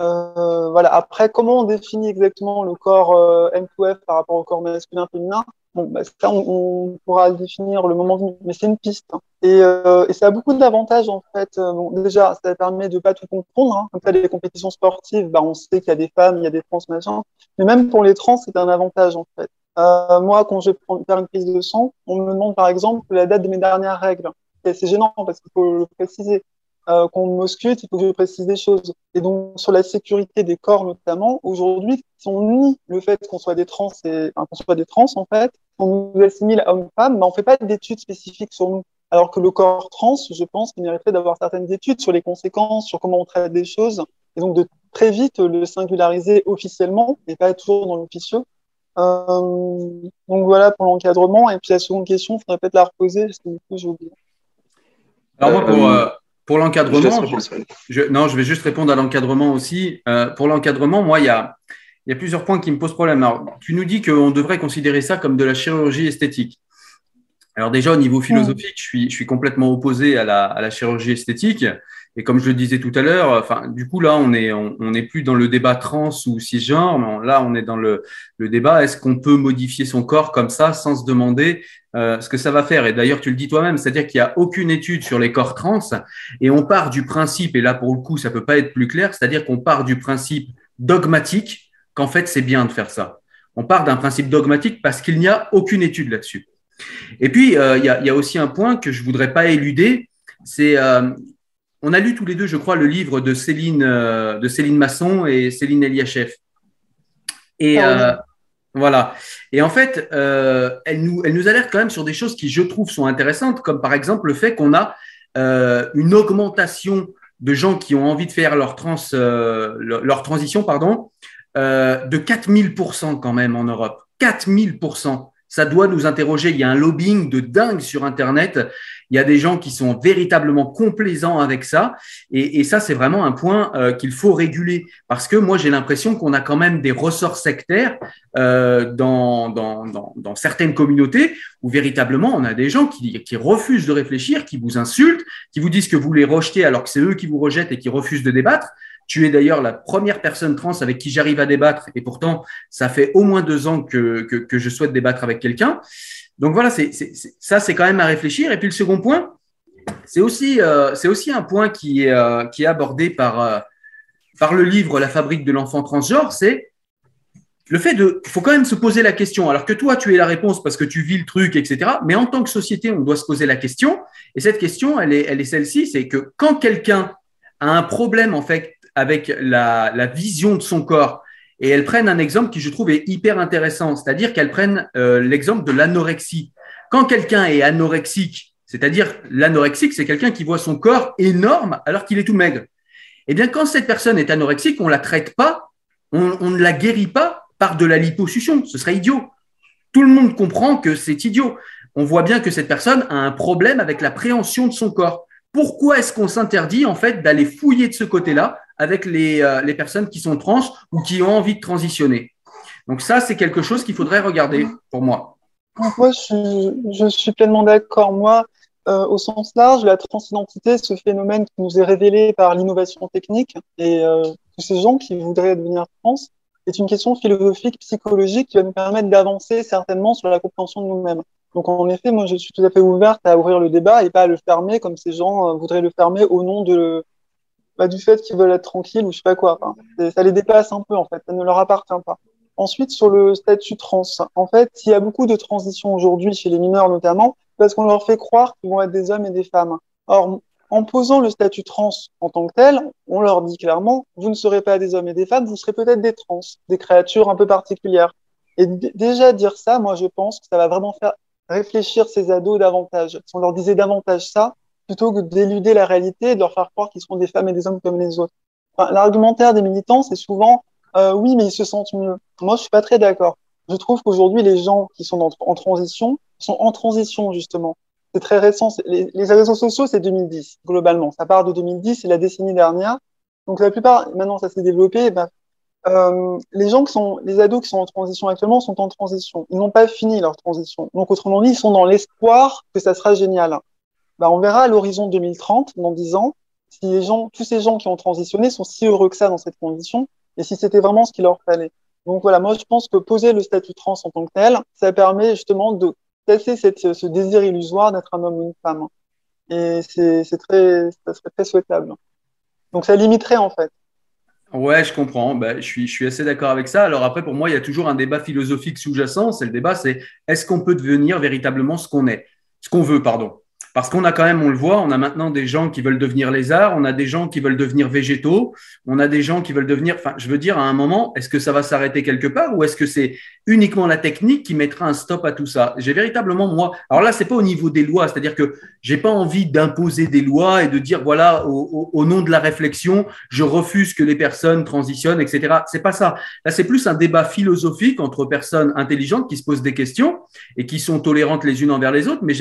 Euh, voilà. Après, comment on définit exactement le corps euh, M2F par rapport au corps masculin-féminin Bon, bah, ça, on, pourra le définir le moment venu, mais c'est une piste. Et, euh, et, ça a beaucoup d'avantages en fait. Bon, déjà, ça permet de pas tout comprendre. Hein. Comme ça, les compétitions sportives, bah, on sait qu'il y a des femmes, il y a des trans, machin. Mais même pour les trans, c'est un avantage en fait. Moi, quand je vais faire une prise de sang, on me demande par exemple la date de mes dernières règles. C'est gênant parce qu'il faut le préciser euh, qu'on m'ausculte, il faut que je précise des choses. Et donc, sur la sécurité des corps notamment, aujourd'hui, si on nie le fait qu'on soit des trans, et, enfin, qu'on soit des trans, en fait, on nous assimile homme-femme, mais on fait pas d'études spécifiques sur nous. Alors que le corps trans, je pense qu'il mériterait d'avoir certaines études sur les conséquences, sur comment on traite des choses, et donc de très vite le singulariser officiellement, et pas toujours dans l'officieux. Euh, donc voilà pour l'encadrement. Et puis la seconde question, il faudrait peut-être la reposer, parce que du coup, j'ai oublié. Alors moi, pour, euh, pour l'encadrement, je, je, non, je vais juste répondre à l'encadrement aussi. Euh, pour l'encadrement, moi, il y a, il y a plusieurs points qui me posent problème. Alors, tu nous dis qu'on devrait considérer ça comme de la chirurgie esthétique. Alors déjà, au niveau philosophique, je suis, je suis complètement opposé à la, à la chirurgie esthétique. Et comme je le disais tout à l'heure, enfin, du coup, là, on est, on, on plus dans le débat trans ou cisgenre. Là, on est dans le, le débat est-ce qu'on peut modifier son corps comme ça sans se demander euh, ce que ça va faire? Et d'ailleurs, tu le dis toi-même, c'est-à-dire qu'il n'y a aucune étude sur les corps trans et on part du principe, et là, pour le coup, ça peut pas être plus clair, c'est-à-dire qu'on part du principe dogmatique qu'en fait, c'est bien de faire ça. On part d'un principe dogmatique parce qu'il n'y a aucune étude là-dessus. Et puis, euh, il y, a, y, a, aussi un point que je voudrais pas éluder, c'est euh, on a lu tous les deux, je crois, le livre de Céline, euh, de Céline Masson et Céline Eliachev. Et euh, voilà. Et en fait, euh, elle, nous, elle nous alerte quand même sur des choses qui, je trouve, sont intéressantes, comme par exemple le fait qu'on a une augmentation de gens qui ont envie de faire leur, trans, leur transition pardon, de 4000% quand même en Europe. 4000% ça doit nous interroger. Il y a un lobbying de dingue sur Internet. Il y a des gens qui sont véritablement complaisants avec ça. Et, et ça, c'est vraiment un point euh, qu'il faut réguler. Parce que moi, j'ai l'impression qu'on a quand même des ressorts sectaires euh, dans, dans, dans, dans, certaines communautés où véritablement, on a des gens qui, qui refusent de réfléchir, qui vous insultent, qui vous disent que vous les rejetez alors que c'est eux qui vous rejettent et qui refusent de débattre. Tu es d'ailleurs la première personne trans avec qui j'arrive à débattre, et pourtant, ça fait au moins deux ans que, que, que je souhaite débattre avec quelqu'un. Donc voilà, ça, c'est quand même à réfléchir. Et puis le second point, c'est aussi, euh, un point qui est, euh, qui est abordé par, euh, par le livre La fabrique de l'enfant transgenre, c'est le fait de, il faut quand même se poser la question. Alors que toi, tu es la réponse parce que tu vis le truc, etc. Mais en tant que société, on doit se poser la question. Et cette question, elle est, elle est celle-ci, c'est que quand quelqu'un a un problème en fait avec la, vision de son corps, et elles prennent un exemple qui je trouve est hyper intéressant, c'est-à-dire qu'elles prennent euh, l'exemple de l'anorexie. Quand quelqu'un est anorexique, c'est-à-dire l'anorexique, c'est quelqu'un qui voit son corps énorme alors qu'il est tout maigre. Eh bien, quand cette personne est anorexique, on la traite pas, on, on ne la guérit pas par de la liposuction. Ce serait idiot. Tout le monde comprend que c'est idiot. On voit bien que cette personne a un problème avec la préhension de son corps. Pourquoi est-ce qu'on s'interdit en fait d'aller fouiller de ce côté-là avec les, euh, les, personnes qui sont trans ou qui ont envie de transitionner Donc ça, c'est quelque chose qu'il faudrait regarder pour moi. Moi, je, je suis pleinement d'accord. Moi, euh, au sens large, la transidentité, ce phénomène qui nous est révélé par l'innovation technique et euh, tous ces gens qui voudraient devenir trans, est une question philosophique, psychologique qui va nous permettre d'avancer certainement sur la compréhension de nous-mêmes. Donc en effet, moi je suis tout à fait ouverte à ouvrir le débat et pas à le fermer comme ces gens voudraient le fermer au nom de bah, du fait qu'ils veulent être tranquilles ou je sais pas quoi. Ça les dépasse un peu en fait, ça ne leur appartient pas. Ensuite sur le statut trans, en fait, il y a beaucoup de transitions aujourd'hui chez les mineurs notamment parce qu'on leur fait croire qu'ils vont être des hommes et des femmes. Or en posant le statut trans en tant que tel, on leur dit clairement, vous ne serez pas des hommes et des femmes, vous serez peut-être des trans, des créatures un peu particulières. Et déjà dire ça, moi je pense que ça va vraiment faire réfléchir ces ados davantage. Si on leur disait davantage ça, plutôt que d'éluder la réalité et de leur faire croire qu'ils seront des femmes et des hommes comme les autres. Enfin, L'argumentaire des militants, c'est souvent euh, oui, mais ils se sentent mieux. Moi, je suis pas très d'accord. Je trouve qu'aujourd'hui, les gens qui sont en transition sont en transition justement c'est très récent. Les, les, réseaux sociaux, c'est 2010, globalement. Ça part de 2010, c'est la décennie dernière. Donc, la plupart, maintenant, ça s'est développé. Ben, euh, les gens qui sont, les ados qui sont en transition actuellement sont en transition. Ils n'ont pas fini leur transition. Donc, autrement dit, ils sont dans l'espoir que ça sera génial. Ben, on verra à l'horizon 2030, dans 10 ans, si tous ces gens qui ont transitionné sont si heureux que ça dans cette condition, et si c'était vraiment ce qu'il leur fallait. Donc voilà, moi je pense que poser le statut trans en tant que tel, ça permet justement de casser ce désir illusoire d'être un homme ou une femme. Et c'est très, ça serait très souhaitable. Donc ça limiterait en fait. Ouais, je comprends. Ben, je, suis, je suis assez d'accord avec ça. Alors après, pour moi, il y a toujours un débat philosophique sous-jacent. C'est le débat, c'est est-ce qu'on peut devenir véritablement ce qu'on est, ce qu'on veut, pardon. Parce qu'on a quand même, on le voit, on a maintenant des gens qui veulent devenir lézards, on a des gens qui veulent devenir végétaux, on a des gens qui veulent devenir. Enfin, je veux dire, à un moment, est-ce que ça va s'arrêter quelque part ou est-ce que c'est uniquement la technique qui mettra un stop à tout ça? J'ai véritablement moi. Alors là, c'est pas au niveau des lois, c'est-à-dire que j'ai pas envie d'imposer des lois et de dire voilà, au, nom de la réflexion, je refuse que les personnes transitionnent, etc. C'est pas ça. Là, c'est plus un débat philosophique entre personnes intelligentes qui se posent des questions et qui sont tolérantes les unes envers les autres. Mais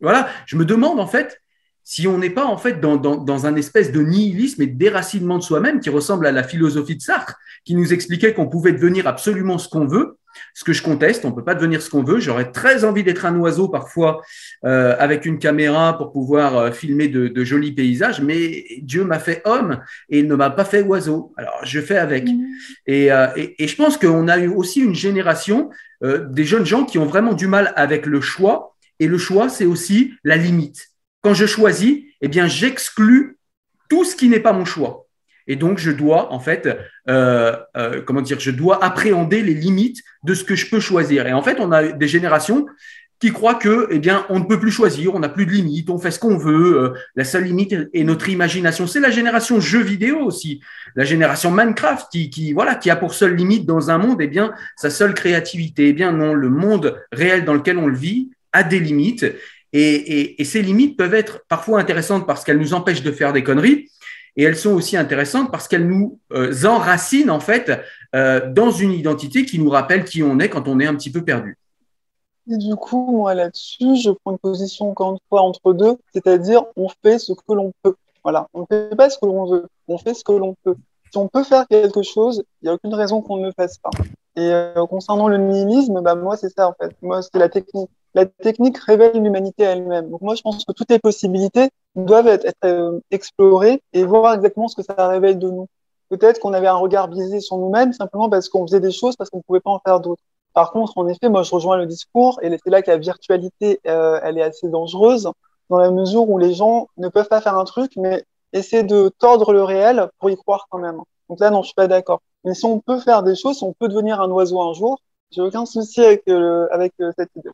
voilà, je me demande en fait si on n'est pas en fait dans, dans, dans, un espèce de nihilisme et de déracinement de soi-même qui ressemble à la philosophie de Sartre, qui nous expliquait qu'on pouvait devenir absolument ce qu'on veut, ce que je conteste, on peut pas devenir ce qu'on veut. J'aurais très envie d'être un oiseau parfois euh, avec une caméra pour pouvoir euh, filmer de, de, jolis paysages, mais Dieu m'a fait homme et il ne m'a pas fait oiseau. Alors je fais avec. Mmh. Et, euh, et, et, je pense qu'on a eu aussi une génération euh, des jeunes gens qui ont vraiment du mal avec le choix et le choix, c'est aussi la limite. Quand je choisis, eh bien, j'exclus tout ce qui n'est pas mon choix. Et donc, je dois, en fait, euh, euh, comment dire, je dois appréhender les limites de ce que je peux choisir. Et en fait, on a des générations qui croient que, eh bien, on ne peut plus choisir, on n'a plus de limites, on fait ce qu'on veut. Euh, la seule limite est notre imagination. C'est la génération jeux vidéo aussi, la génération Minecraft qui, qui, voilà, qui a pour seule limite dans un monde, eh bien, sa seule créativité. Eh bien, non, le monde réel dans lequel on le vit, a des limites. Et, ces limites peuvent être parfois intéressantes parce qu'elles nous empêchent de faire des conneries. Et elles sont aussi intéressantes parce qu'elles nous euh, enracinent en fait euh, dans une identité qui nous rappelle qui on est quand on est un petit peu perdu. Du coup, moi là-dessus, je prends une position encore une fois entre deux, c'est-à-dire on fait ce que l'on peut. Voilà, on ne fait pas ce que l'on veut, on fait ce que l'on peut. Si on peut faire quelque chose, il n'y a aucune raison qu'on ne le fasse pas. Et euh, concernant le nihilisme, bah, moi, c'est ça, en fait. Moi, c'est la technique. La technique révèle l'humanité elle-même. Donc, moi, je pense que toutes les possibilités doivent être, euh, explorées et voir exactement ce que ça révèle de nous. Peut-être qu'on avait un regard biaisé sur nous-mêmes simplement parce qu'on faisait des choses parce qu'on ne pouvait pas en faire d'autres. Par contre, en effet, moi, je rejoins le discours et c'est là que la virtualité, euh, elle est assez dangereuse dans la mesure où les gens ne peuvent pas faire un truc, mais essayer de tordre le réel pour y croire quand même. Donc là, non, je suis pas d'accord. Mais si on peut faire des choses, si on peut devenir un oiseau un jour, j'ai aucun souci avec, euh, avec cette idée.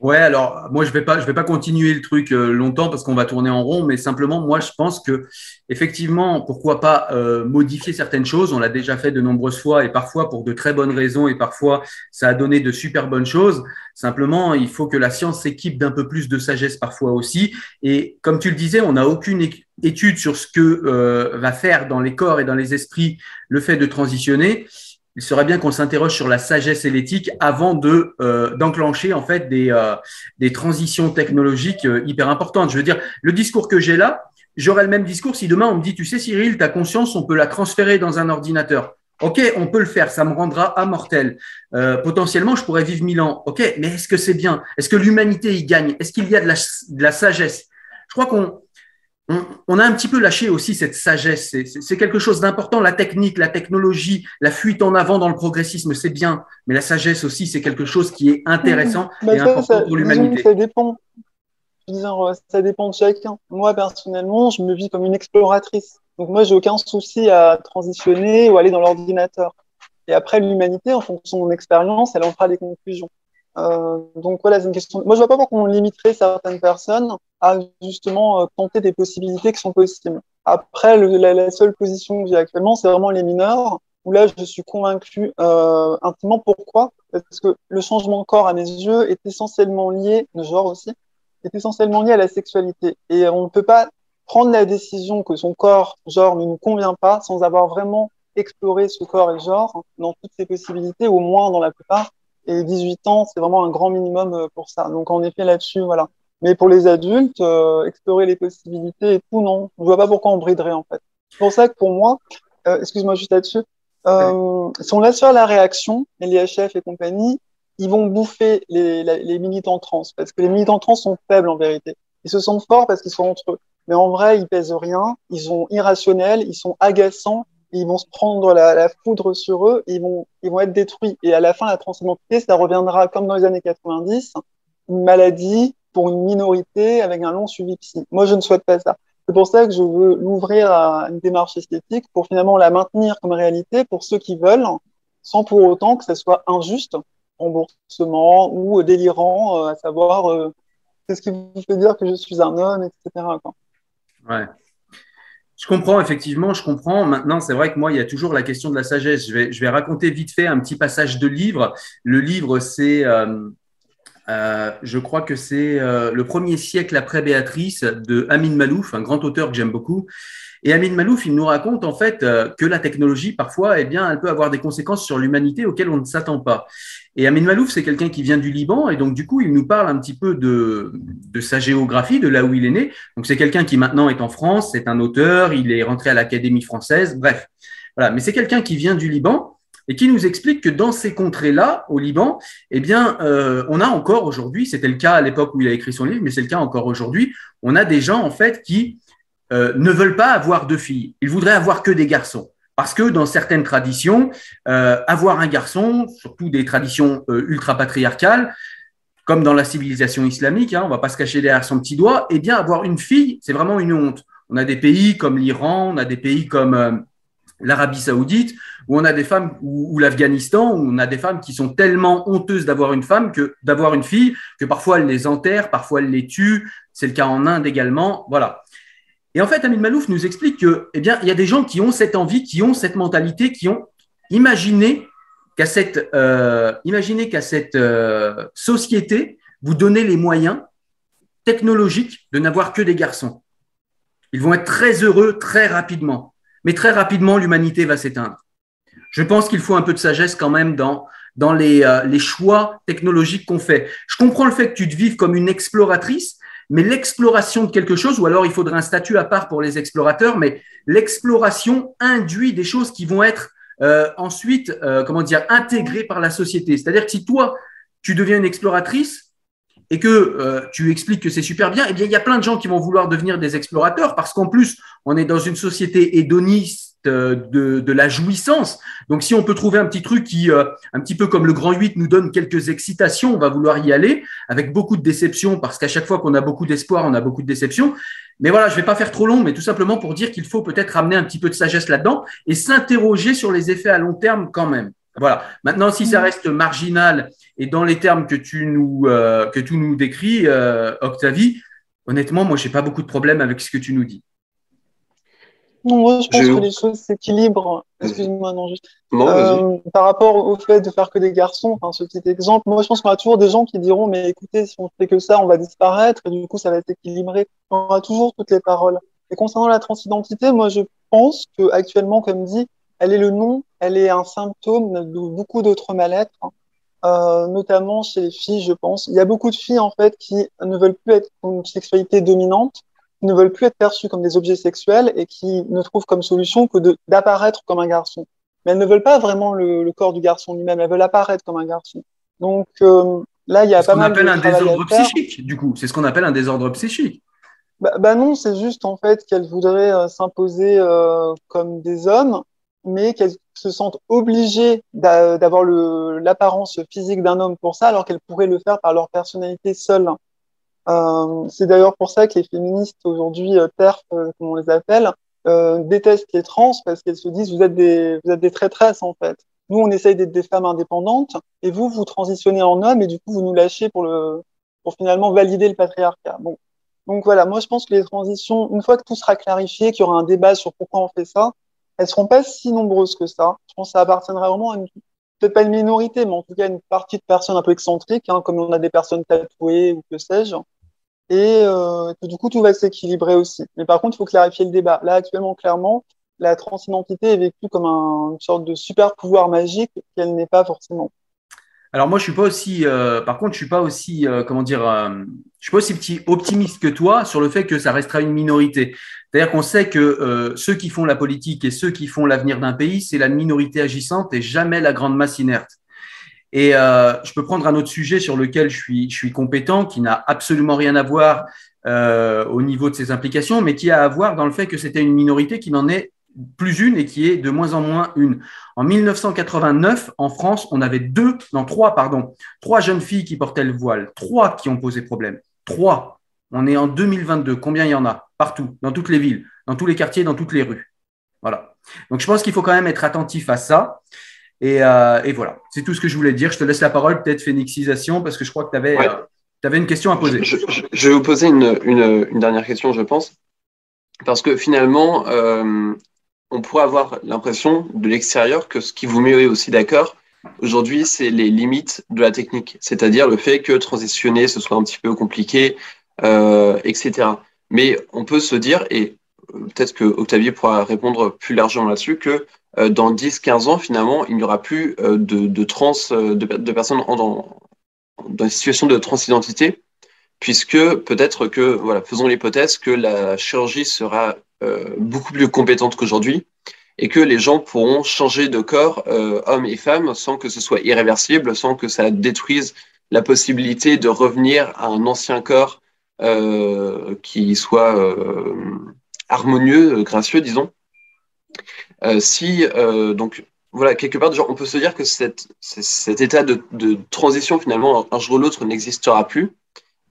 Ouais, alors moi je vais pas, je vais pas continuer le truc euh, longtemps parce qu'on va tourner en rond, mais simplement moi je pense que effectivement, pourquoi pas euh, modifier certaines choses. On l'a déjà fait de nombreuses fois et parfois pour de très bonnes raisons et parfois ça a donné de super bonnes choses. Simplement, il faut que la science s'équipe d'un peu plus de sagesse parfois aussi. Et comme tu le disais, on n'a aucune étude sur ce que euh, va faire dans les corps et dans les esprits le fait de transitionner il serait bien qu'on s'interroge sur la sagesse et l'éthique avant de euh, d'enclencher en fait des euh, des transitions technologiques euh, hyper importantes. Je veux dire, le discours que j'ai là, j'aurais le même discours si demain on me dit, tu sais Cyril, ta conscience, on peut la transférer dans un ordinateur. Ok, on peut le faire, ça me rendra immortel. potentiellement, je pourrais vivre mille ans. Ok, mais est-ce que c'est bien? Est-ce que l'humanité y gagne? Est-ce qu'il y a de la, de la sagesse? Je crois qu'on on, a un petit peu lâché aussi cette sagesse. C'est quelque chose d'important. La technique, la technologie, la fuite en avant dans le progressisme, c'est bien. Mais la sagesse aussi, c'est quelque chose qui est intéressant et important pour l'humanité. Ça dépend. ça dépend de chacun. Moi, personnellement, je me vis comme une exploratrice. Donc moi, j'ai aucun souci à transitionner ou aller dans l'ordinateur. Et après, l'humanité, en fonction de mon expérience, elle en fera des conclusions. Euh, donc voilà, c'est une question. Moi, je vois pas pourquoi on limiterait certaines personnes à justement euh, tenter des possibilités qui sont possibles. Après, la, seule position que j'ai actuellement, c'est vraiment les mineurs, où là, je suis convaincu euh, intimement. Pourquoi? Parce que le changement de corps, à mes yeux, est essentiellement lié, le genre aussi, est essentiellement lié à la sexualité. Et on ne peut pas prendre la décision que son corps, genre, ne nous convient pas sans avoir vraiment exploré ce corps et genre dans toutes ses possibilités, au moins dans la plupart. Et 18 ans, c'est vraiment un grand minimum euh, pour ça. Donc en effet, là-dessus, voilà. Mais pour les adultes, euh, explorer les possibilités et tout, non. Je vois pas pourquoi on briderait, en fait. C'est pour ça que pour moi, euh, excuse-moi juste là-dessus, euh, si on laisse faire la réaction, l'IHF et compagnie, ils vont bouffer les, les, militants trans, parce que les militants trans sont faibles en vérité. Ils se sentent forts parce qu'ils sont entre eux. Mais en vrai, ils pèsent rien, ils sont irrationnels, ils sont agaçants, ils vont se prendre la, foudre sur eux, ils vont, ils vont être détruits. Et à la fin, la transidentité, ça reviendra comme dans les années 90, une maladie pour une minorité avec un long suivi psy. Moi, je ne souhaite pas ça. C'est pour ça que je veux l'ouvrir à une démarche esthétique pour finalement la maintenir comme réalité pour ceux qui veulent, sans pour autant que ça soit injuste, remboursement ou délirant, euh, à savoir euh, qu'est-ce qui vous fait dire que je suis un homme, etc. Ouais. Je comprends, effectivement, je comprends. Maintenant, c'est vrai que moi, il y a toujours la question de la sagesse. Je vais, raconter vite fait un petit passage de livre. Le livre, c'est euh, euh, je crois que c'est euh, le premier siècle après Béatrice de Amin Malouf, un grand auteur que j'aime beaucoup. Et Amin Malouf, il nous raconte en fait euh, que la technologie, parfois, eh bien, elle peut avoir des conséquences sur l'humanité auxquelles on ne s'attend pas. Et Amin Malouf, c'est quelqu'un qui vient du Liban, et donc du coup, il nous parle un petit peu de, sa géographie, de là où il est né. Donc c'est quelqu'un qui maintenant est en France, c'est un auteur, il est rentré à l'Académie française, bref. Voilà, mais c'est quelqu'un qui vient du Liban et qui nous explique que dans ces contrées-là, au Liban, eh bien, euh, on a encore aujourd'hui, c'était le cas à l'époque où il a écrit son livre, mais c'est le cas encore aujourd'hui, on a des gens en fait qui euh, ne veulent pas avoir de filles, ils voudraient avoir que des garçons. Parce que dans certaines traditions, euh, avoir un garçon, surtout des traditions ultra patriarcales, comme dans la civilisation islamique, hein, on va pas se cacher derrière son petit doigt, eh bien avoir une fille, c'est vraiment une honte. On a des pays comme l'Iran, on a des pays comme l'Arabie Saoudite, où on a des femmes, ou, l'Afghanistan, où on a des femmes qui sont tellement honteuses d'avoir une femme que d'avoir une fille, que parfois elles les enterrent, parfois elles les tuent. C'est le cas en Inde également. Voilà. Et en fait, Amin Malouf nous explique que, eh bien, il y a des gens qui ont cette envie, qui ont cette mentalité, qui ont imaginé qu'à cette, euh, qu'à cette euh, société, vous donnez les moyens technologiques de n'avoir que des garçons. Ils vont être très heureux très rapidement. Mais très rapidement, l'humanité va s'éteindre. Je pense qu'il faut un peu de sagesse quand même dans, dans les, euh, les choix technologiques qu'on fait. Je comprends le fait que tu te vives comme une exploratrice, mais l'exploration de quelque chose, ou alors il faudrait un statut à part pour les explorateurs, mais l'exploration induit des choses qui vont être euh, ensuite, euh, comment dire, intégrées par la société. C'est-à-dire que si toi, tu deviens une exploratrice et que tu expliques que c'est super bien, eh bien, il y a plein de gens qui vont vouloir devenir des explorateurs parce qu'en plus, on est dans une société hédoniste euh, de, de, la jouissance. Donc, si on peut trouver un petit truc qui, euh, un petit peu comme le grand 8, nous donne quelques excitations, on va vouloir y aller avec beaucoup de déception parce qu'à chaque fois qu'on a beaucoup d'espoir, on a beaucoup de déception. Mais voilà, je vais pas faire trop long, mais tout simplement pour dire qu'il faut peut-être ramener un petit peu de sagesse là-dedans et s'interroger sur les effets à long terme quand même. Voilà. Maintenant, si ça reste marginal et dans les termes que tu nous, euh, que tu nous décris, Octavie, honnêtement, moi, j'ai pas beaucoup de problèmes avec ce que tu nous dis. Non, moi, je pense que les choses s'équilibrent. Excuse-moi, non, juste. euh, par rapport au fait de faire que des garçons, enfin, ce petit exemple, moi, je pense qu'on a toujours des gens qui diront, mais écoutez, si on fait que ça, on va disparaître, et du coup, ça va être équilibré. On aura toujours toutes les paroles. Et concernant la transidentité, moi, je pense que actuellement, comme dit, elle est le nom, elle est un symptôme de beaucoup d'autres mal-être, hein. euh, notamment chez les filles, je pense. Il y a beaucoup de filles, en fait, qui ne veulent plus être une sexualité dominante, ne veulent plus être perçus comme des objets sexuels et qui ne trouvent comme solution que d'apparaître comme un garçon. Mais elles ne veulent pas vraiment le, le corps du garçon lui-même, elles veulent apparaître comme un garçon. Donc euh, là, il y a pas mal de. C'est ce qu'on appelle un désordre psychique, du coup. C'est ce qu'on appelle un désordre psychique. Bah, bah non, c'est juste en fait qu'elles voudraient euh, s'imposer euh, comme des hommes, mais qu'elles se sentent obligées d'avoir l'apparence physique d'un homme pour ça, alors qu'elles pourraient le faire par leur personnalité seule. Euh, c'est d'ailleurs pour ça que les féministes aujourd'hui, euh, TERF, euh, comme on les appelle, euh, détestent les trans parce qu'elles se disent vous êtes des vous êtes des traîtresses en fait. Nous on essaye d'être des femmes indépendantes et vous vous transitionnez en homme et du coup vous nous lâchez pour le pour finalement valider le patriarcat. Bon. Donc voilà, moi je pense que les transitions, une fois que tout sera clarifié, qu'il y aura un débat sur pourquoi on fait ça, elles seront pas si nombreuses que ça. Je pense que ça appartiendra vraiment à une peut-être pas une minorité, mais en tout cas une partie de personnes un peu excentriques, hein, comme on a des personnes tatouées ou que sais-je, et euh, du coup tout va s'équilibrer aussi. Mais par contre, il faut clarifier le débat. Là, actuellement, clairement, la transidentité est vécue comme un, une sorte de super pouvoir magique qu'elle n'est pas forcément. Alors moi, je suis pas aussi. Euh, par contre, je suis pas aussi, euh, comment dire, euh, je suis pas aussi petit optimiste que toi sur le fait que ça restera une minorité. C'est-à-dire qu'on sait que euh, ceux qui font la politique et ceux qui font l'avenir d'un pays, c'est la minorité agissante et jamais la grande masse inerte. Et je peux prendre un autre sujet sur lequel je suis, je suis compétent, qui n'a absolument rien à voir au niveau de ses implications, mais qui a à voir dans le fait que c'était une minorité qui n'en est plus une et qui est de moins en moins une. En 1989, en France, on avait deux, non trois, pardon, trois jeunes filles qui portaient le voile, trois qui ont posé problème, trois. On est en 2022. Combien il y en a? Partout, dans toutes les villes, dans tous les quartiers, dans toutes les rues. Voilà. Donc je pense qu'il faut quand même être attentif à ça. Euh, et, voilà, c'est tout ce que je voulais dire. Je te laisse la parole, peut-être phénixisation, parce que je crois que tu avais, euh, une question à poser. Je, vais vous poser une, dernière question, je pense. Parce que finalement, euh, on pourrait avoir l'impression de l'extérieur que ce qui vous met aussi d'accord aujourd'hui, c'est les limites de la technique. C'est-à-dire le fait que transitionner, ce soit un petit peu compliqué, etc. Mais on peut se dire, et peut-être que Octavie pourra répondre plus largement là-dessus, que euh, dans 10-15 ans, finalement, il n'y aura plus euh, de, trans, euh, de, personnes dans, dans une situation de transidentité, puisque peut-être que, voilà, faisons l'hypothèse que la chirurgie sera beaucoup plus compétente qu'aujourd'hui et que les gens pourront changer de corps, euh, hommes et femmes, sans que ce soit irréversible, sans que ça détruise la possibilité de revenir à un ancien corps euh, qui soit euh, harmonieux, gracieux, disons. Euh, si euh, donc voilà quelque part on peut se dire que cet état de, transition finalement un jour ou l'autre n'existera plus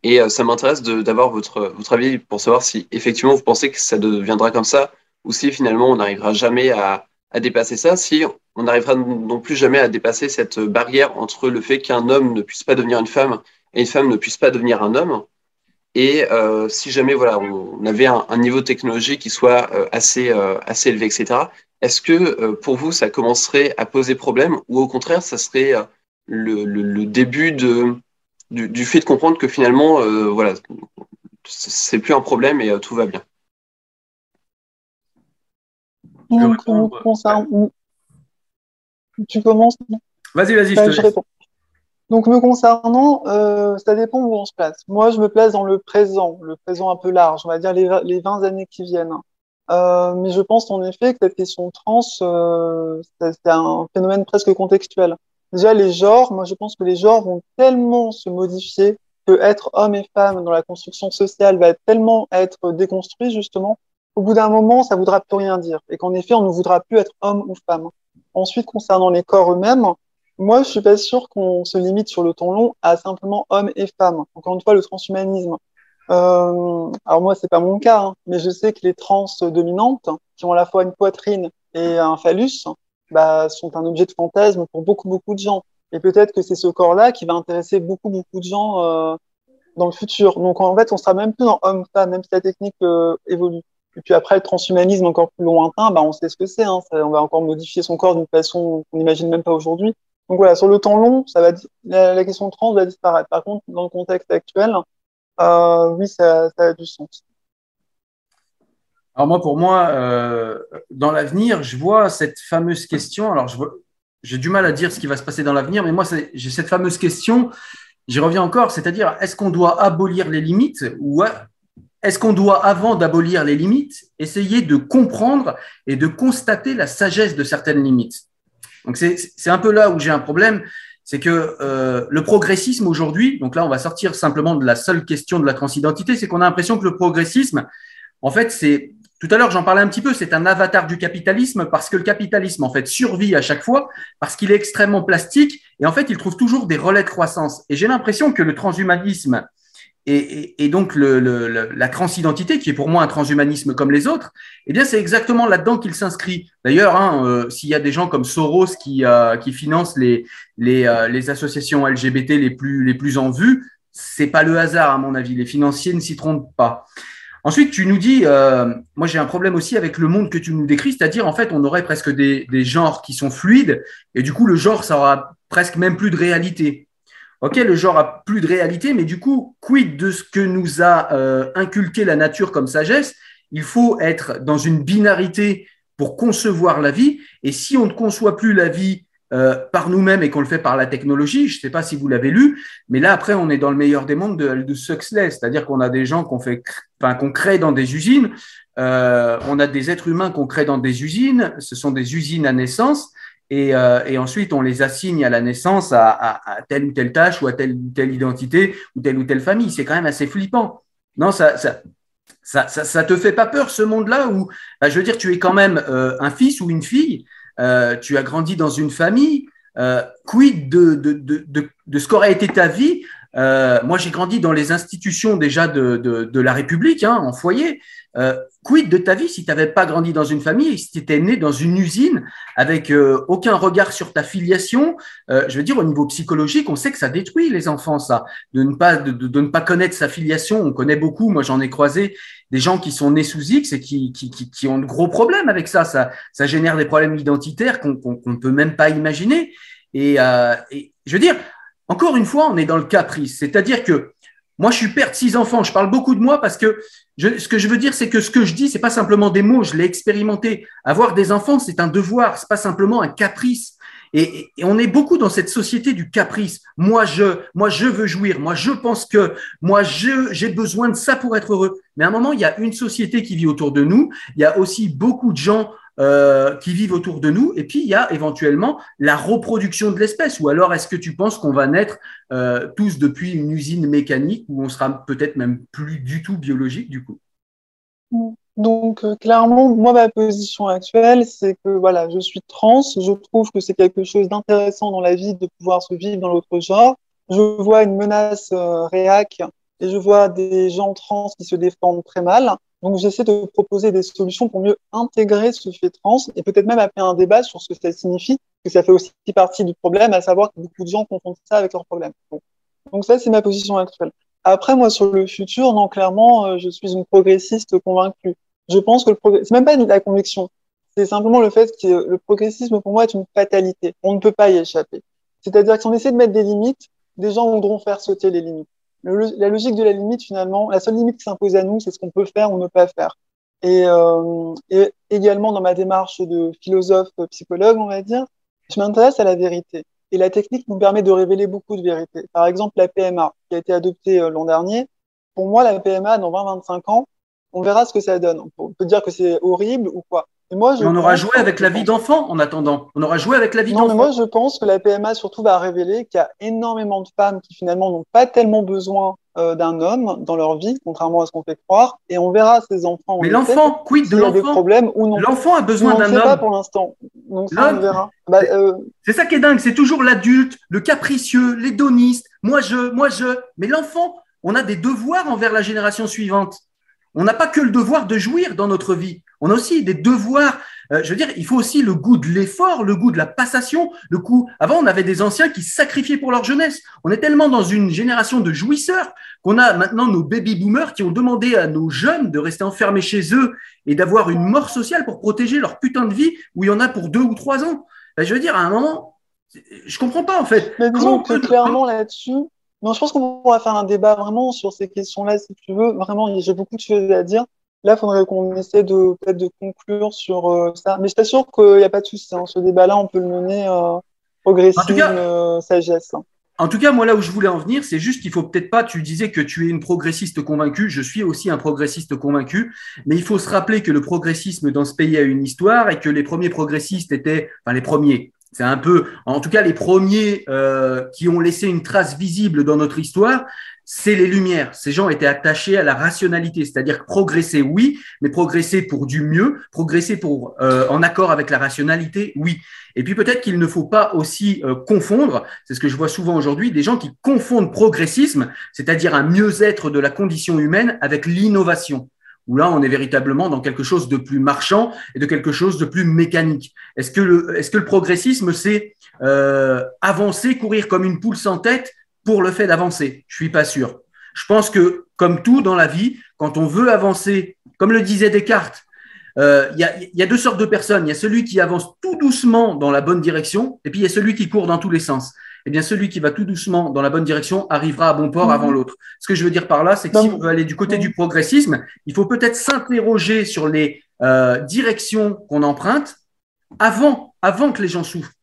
et euh, ça m'intéresse d'avoir votre votre avis pour savoir si effectivement vous pensez que ça deviendra comme ça ou si finalement on n'arrivera jamais à, à dépasser ça si on n'arrivera non plus jamais à dépasser cette barrière entre le fait qu'un homme ne puisse pas devenir une femme et une femme ne puisse pas devenir un homme et euh, si jamais voilà, on avait un, niveau technologique qui soit euh, assez, euh, assez élevé, etc., est-ce que euh, pour vous, ça commencerait à poser problème ou au contraire, ça serait euh, le, le, le, début de, du, du, fait de comprendre que finalement, euh, voilà, c'est plus un problème et tout va bien Donc, Tu commences Vas-y, vas-y, je te laisse. Donc, me concernant, euh, ça dépend où on se place. Moi, je me place dans le présent, le présent un peu large, on va dire les, les 20 années qui viennent. Euh, mais je pense en effet que cette question trans, euh, c'est un phénomène presque contextuel. Déjà, les genres, moi je pense que les genres vont tellement se modifier que être homme et femme dans la construction sociale va tellement être déconstruit justement au bout d'un moment, ça voudra plus rien dire. Et qu'en effet, on ne voudra plus être homme ou femme. Ensuite, concernant les corps eux-mêmes, moi, je suis pas sûr qu'on se limite sur le temps long à simplement homme et femme. Encore une fois, le transhumanisme. Euh, alors moi, c'est pas mon cas, hein, mais je sais que les trans dominantes, qui ont à la fois une poitrine et un phallus, bah, sont un objet de fantasme pour beaucoup, beaucoup de gens. Et peut-être que c'est ce corps-là qui va intéresser beaucoup, beaucoup de gens euh, dans le futur. Donc en fait, on sera même plus dans homme-femme, même si la technique euh, évolue. Et puis après, le transhumanisme encore plus lointain, bah, on sait ce que c'est. Hein, on va encore modifier son corps d'une façon qu'on n'imagine même pas aujourd'hui. Donc voilà, sur le temps long, ça va la, la, question trans va disparaître. Par contre, dans le contexte actuel, euh, oui, ça, ça, a du sens. Alors moi, pour moi, euh, dans l'avenir, je vois cette fameuse question. Alors, j'ai du mal à dire ce qui va se passer dans l'avenir, mais moi, j'ai cette fameuse question. J'y reviens encore, c'est-à-dire, est-ce qu'on doit abolir les limites ou est-ce qu'on doit, avant d'abolir les limites, essayer de comprendre et de constater la sagesse de certaines limites? Donc, c'est un peu là où j'ai un problème c'est que euh, le progressisme aujourd'hui, donc là on va sortir simplement de la seule question de la transidentité, c'est qu'on a l'impression que le progressisme, en fait, c'est tout à l'heure j'en parlais un petit peu, c'est un avatar du capitalisme parce que le capitalisme en fait survit à chaque fois parce qu'il est extrêmement plastique et en fait il trouve toujours des relais de croissance. Et j'ai l'impression que le transhumanisme et, donc la transidentité, qui est pour moi un transhumanisme comme les autres, eh bien c'est exactement là-dedans qu'il s'inscrit. D'ailleurs, hein, euh, s'il y a des gens comme Soros qui, euh, financent euh, les, associations LGBT les plus, les plus en vue, c'est pas le hasard à mon avis. Les financiers ne s'y trompent pas. Ensuite, tu nous dis, moi j'ai un problème aussi avec le monde que tu nous décris, c'est-à-dire en fait on aurait presque des, des genres qui sont fluides et du coup le genre ça aura presque même plus de réalité. Ok, le genre a plus de réalité, mais du coup, quid de ce que nous a euh, inculqué la nature comme sagesse? Il faut être dans une binarité pour concevoir la vie. Et si on ne conçoit plus la vie euh, par nous-mêmes et qu'on le fait par la technologie, je ne sais pas si vous l'avez lu, mais là après on est dans le meilleur des mondes de, de c'est-à-dire qu'on a des gens qu'on fait, enfin qu'on crée dans des usines, euh, on a des êtres humains qu'on crée dans des usines, ce sont des usines à naissance, et, euh, ensuite on les assigne à la naissance à, telle ou telle tâche ou à telle ou telle identité ou telle ou telle famille. C'est quand même assez flippant. Non, ça, ça, ça, ça, te fait pas peur ce monde-là où, bah, je veux dire, tu es quand même un fils ou une fille, euh, tu as grandi dans une famille. Euh, quid de, de, de, de, de ce qu'aurait été ta vie euh, moi, j'ai grandi dans les institutions déjà de, de, de la République, hein, en foyer. Euh, quid de ta vie si tu n'avais pas grandi dans une famille, si tu étais né dans une usine avec euh, aucun regard sur ta filiation? Euh, Je veux dire, au niveau psychologique, on sait que ça détruit les enfants, ça, de ne pas de, de ne pas connaître sa filiation. On connaît beaucoup. Moi, j'en ai croisé des gens qui sont nés sous X et qui, qui, qui, qui ont de gros problèmes avec ça. Ça, ça génère des problèmes identitaires qu'on ne peut même pas imaginer. Et, euh, et je veux dire, encore une fois, on est dans le caprice. C'est-à-dire que moi, je suis père de six enfants. Je parle beaucoup de moi parce que ce que je veux dire, c'est que ce que je dis, c'est pas simplement des mots. Je l'ai expérimenté. Avoir des enfants, c'est un devoir. C'est pas simplement un caprice. Et, et, on est beaucoup dans cette société du caprice. Moi, je, moi, je veux jouir. Moi, je pense que, moi, je, j'ai besoin de ça pour être heureux. Mais à un moment, il y a une société qui vit autour de nous. Il y a aussi beaucoup de gens euh, qui vivent autour de nous. Et puis, il y a éventuellement la reproduction de l'espèce. Ou alors, est-ce que tu penses qu'on va naître euh, tous depuis une usine mécanique où on sera peut-être même plus du tout biologique du coup? Donc euh, clairement, moi ma position actuelle, c'est que voilà, je suis trans, je trouve que c'est quelque chose d'intéressant dans la vie de pouvoir se vivre dans l'autre genre. Je vois une menace réac et je vois des gens trans qui se défendent très mal. Donc j'essaie de proposer des solutions pour mieux intégrer ce fait trans et peut-être même appeler un débat sur ce que ça signifie, que ça fait aussi partie du problème, à savoir que beaucoup de gens confondent ça avec leur problème. Donc, donc ça, c'est ma position actuelle. Après, moi, sur le futur, non, clairement, euh, je suis une progressiste convaincue. Je pense que le progrès, c'est même pas la conviction, c'est simplement le fait que le progressisme, pour moi, est une fatalité. On ne peut pas y échapper. C'est-à-dire que si on essaie de mettre des limites, des gens voudront faire sauter les limites la logique de la limite, finalement, la seule limite qui s'impose à nous, c'est ce qu'on peut faire ou ne pas faire. Et, euh, et, également dans ma démarche de philosophe, psychologue, on va dire, je m'intéresse à la vérité. Et la technique nous permet de révéler beaucoup de vérités. Par exemple, la PMA, qui a été adoptée euh, l'an dernier. Pour moi, la PMA, dans 20-25 ans, on verra ce que ça donne. On peut dire que c'est horrible ou quoi. Et moi, je on aura joué avec la vie d'enfant en attendant. On aura joué avec la vie d'enfant. moi, je pense que la PMA surtout va révéler qu'il y a énormément de femmes qui finalement n'ont pas tellement besoin euh, d'un homme dans leur vie, contrairement à ce qu'on fait croire. Et on verra ces enfants. en Mais l'enfant, quid de l'enfant problèmes ou non. L'enfant a besoin on ne d'un sait pas homme. pour l'instant. Donc ça, L'homme- on verra. Bah, euh, C'est ça qui est dingue, c'est toujours l'adulte, le capricieux, l'hédoniste, moi je, moi je. Mais l'enfant, on a des devoirs envers la génération suivante. On n'a pas que le devoir de jouir dans notre vie. On a aussi des devoirs. euh, je veux dire, il faut aussi le goût de l'effort, le goût de la passation, le goût. Avant, on avait des anciens qui sacrifiaient pour leur jeunesse. On est tellement dans une génération de jouisseurs qu'on a maintenant nos baby boomers qui ont demandé à nos jeunes de rester enfermés chez eux et d'avoir une mort sociale pour protéger leur putain de vie où il y en a pour deux ou trois ans. Ben, je veux dire, à un moment, je comprends pas en fait. Mais disons que clairement là-dessus, non, je pense qu'on pourra faire un débat vraiment sur ces questions-là, si tu veux. Vraiment, j'ai beaucoup de choses à dire. Là, il faudrait qu'on essaie de peut-être de conclure sur euh, ça. Mais je t'assure qu'il n'y a pas de souci. hein. Ce débat-là, on peut le mener euh, cas- euh, sagesse. hein. En tout cas, moi, là où je voulais en venir, c'est juste qu'il faut peut-être pas, tu disais que tu es une progressiste convaincue, je suis aussi un progressiste convaincu, mais il faut se rappeler que le progressisme dans ce pays a une histoire et que les premiers progressistes étaient, enfin les premiers, c'est un peu, en tout cas les premiers euh, qui ont laissé une trace visible dans notre histoire, c'est les Lumières. Ces gens étaient attachés à la rationalité, c'est-à-dire progresser, oui, mais progresser pour du mieux, progresser pour euh, en accord avec la rationalité, oui. Et puis peut-être qu'il ne faut pas aussi euh, confondre, c'est ce que je vois souvent aujourd'hui, des gens qui confondent progressisme, c'est-à-dire un mieux-être de la condition humaine, avec l'innovation. Où là, on est véritablement dans quelque chose de plus marchand et de quelque chose de plus mécanique. Est-ce que le, est-ce que le progressisme, c'est euh, avancer, courir comme une poule sans tête pour le fait d'avancer Je suis pas sûr. Je pense que, comme tout dans la vie, quand on veut avancer, comme le disait Descartes, euh, il y, a, il y a deux sortes de personnes. Il y a celui qui avance tout doucement dans la bonne direction, et puis il y a celui qui court dans tous les sens. Eh bien, celui qui va tout doucement dans la bonne direction arrivera à bon port avant l'autre. Ce que je veux dire par là, c'est que si on veut aller du côté du progressisme, il faut peut-être s'interroger sur les euh, directions qu'on emprunte avant, avant que les gens souffrent.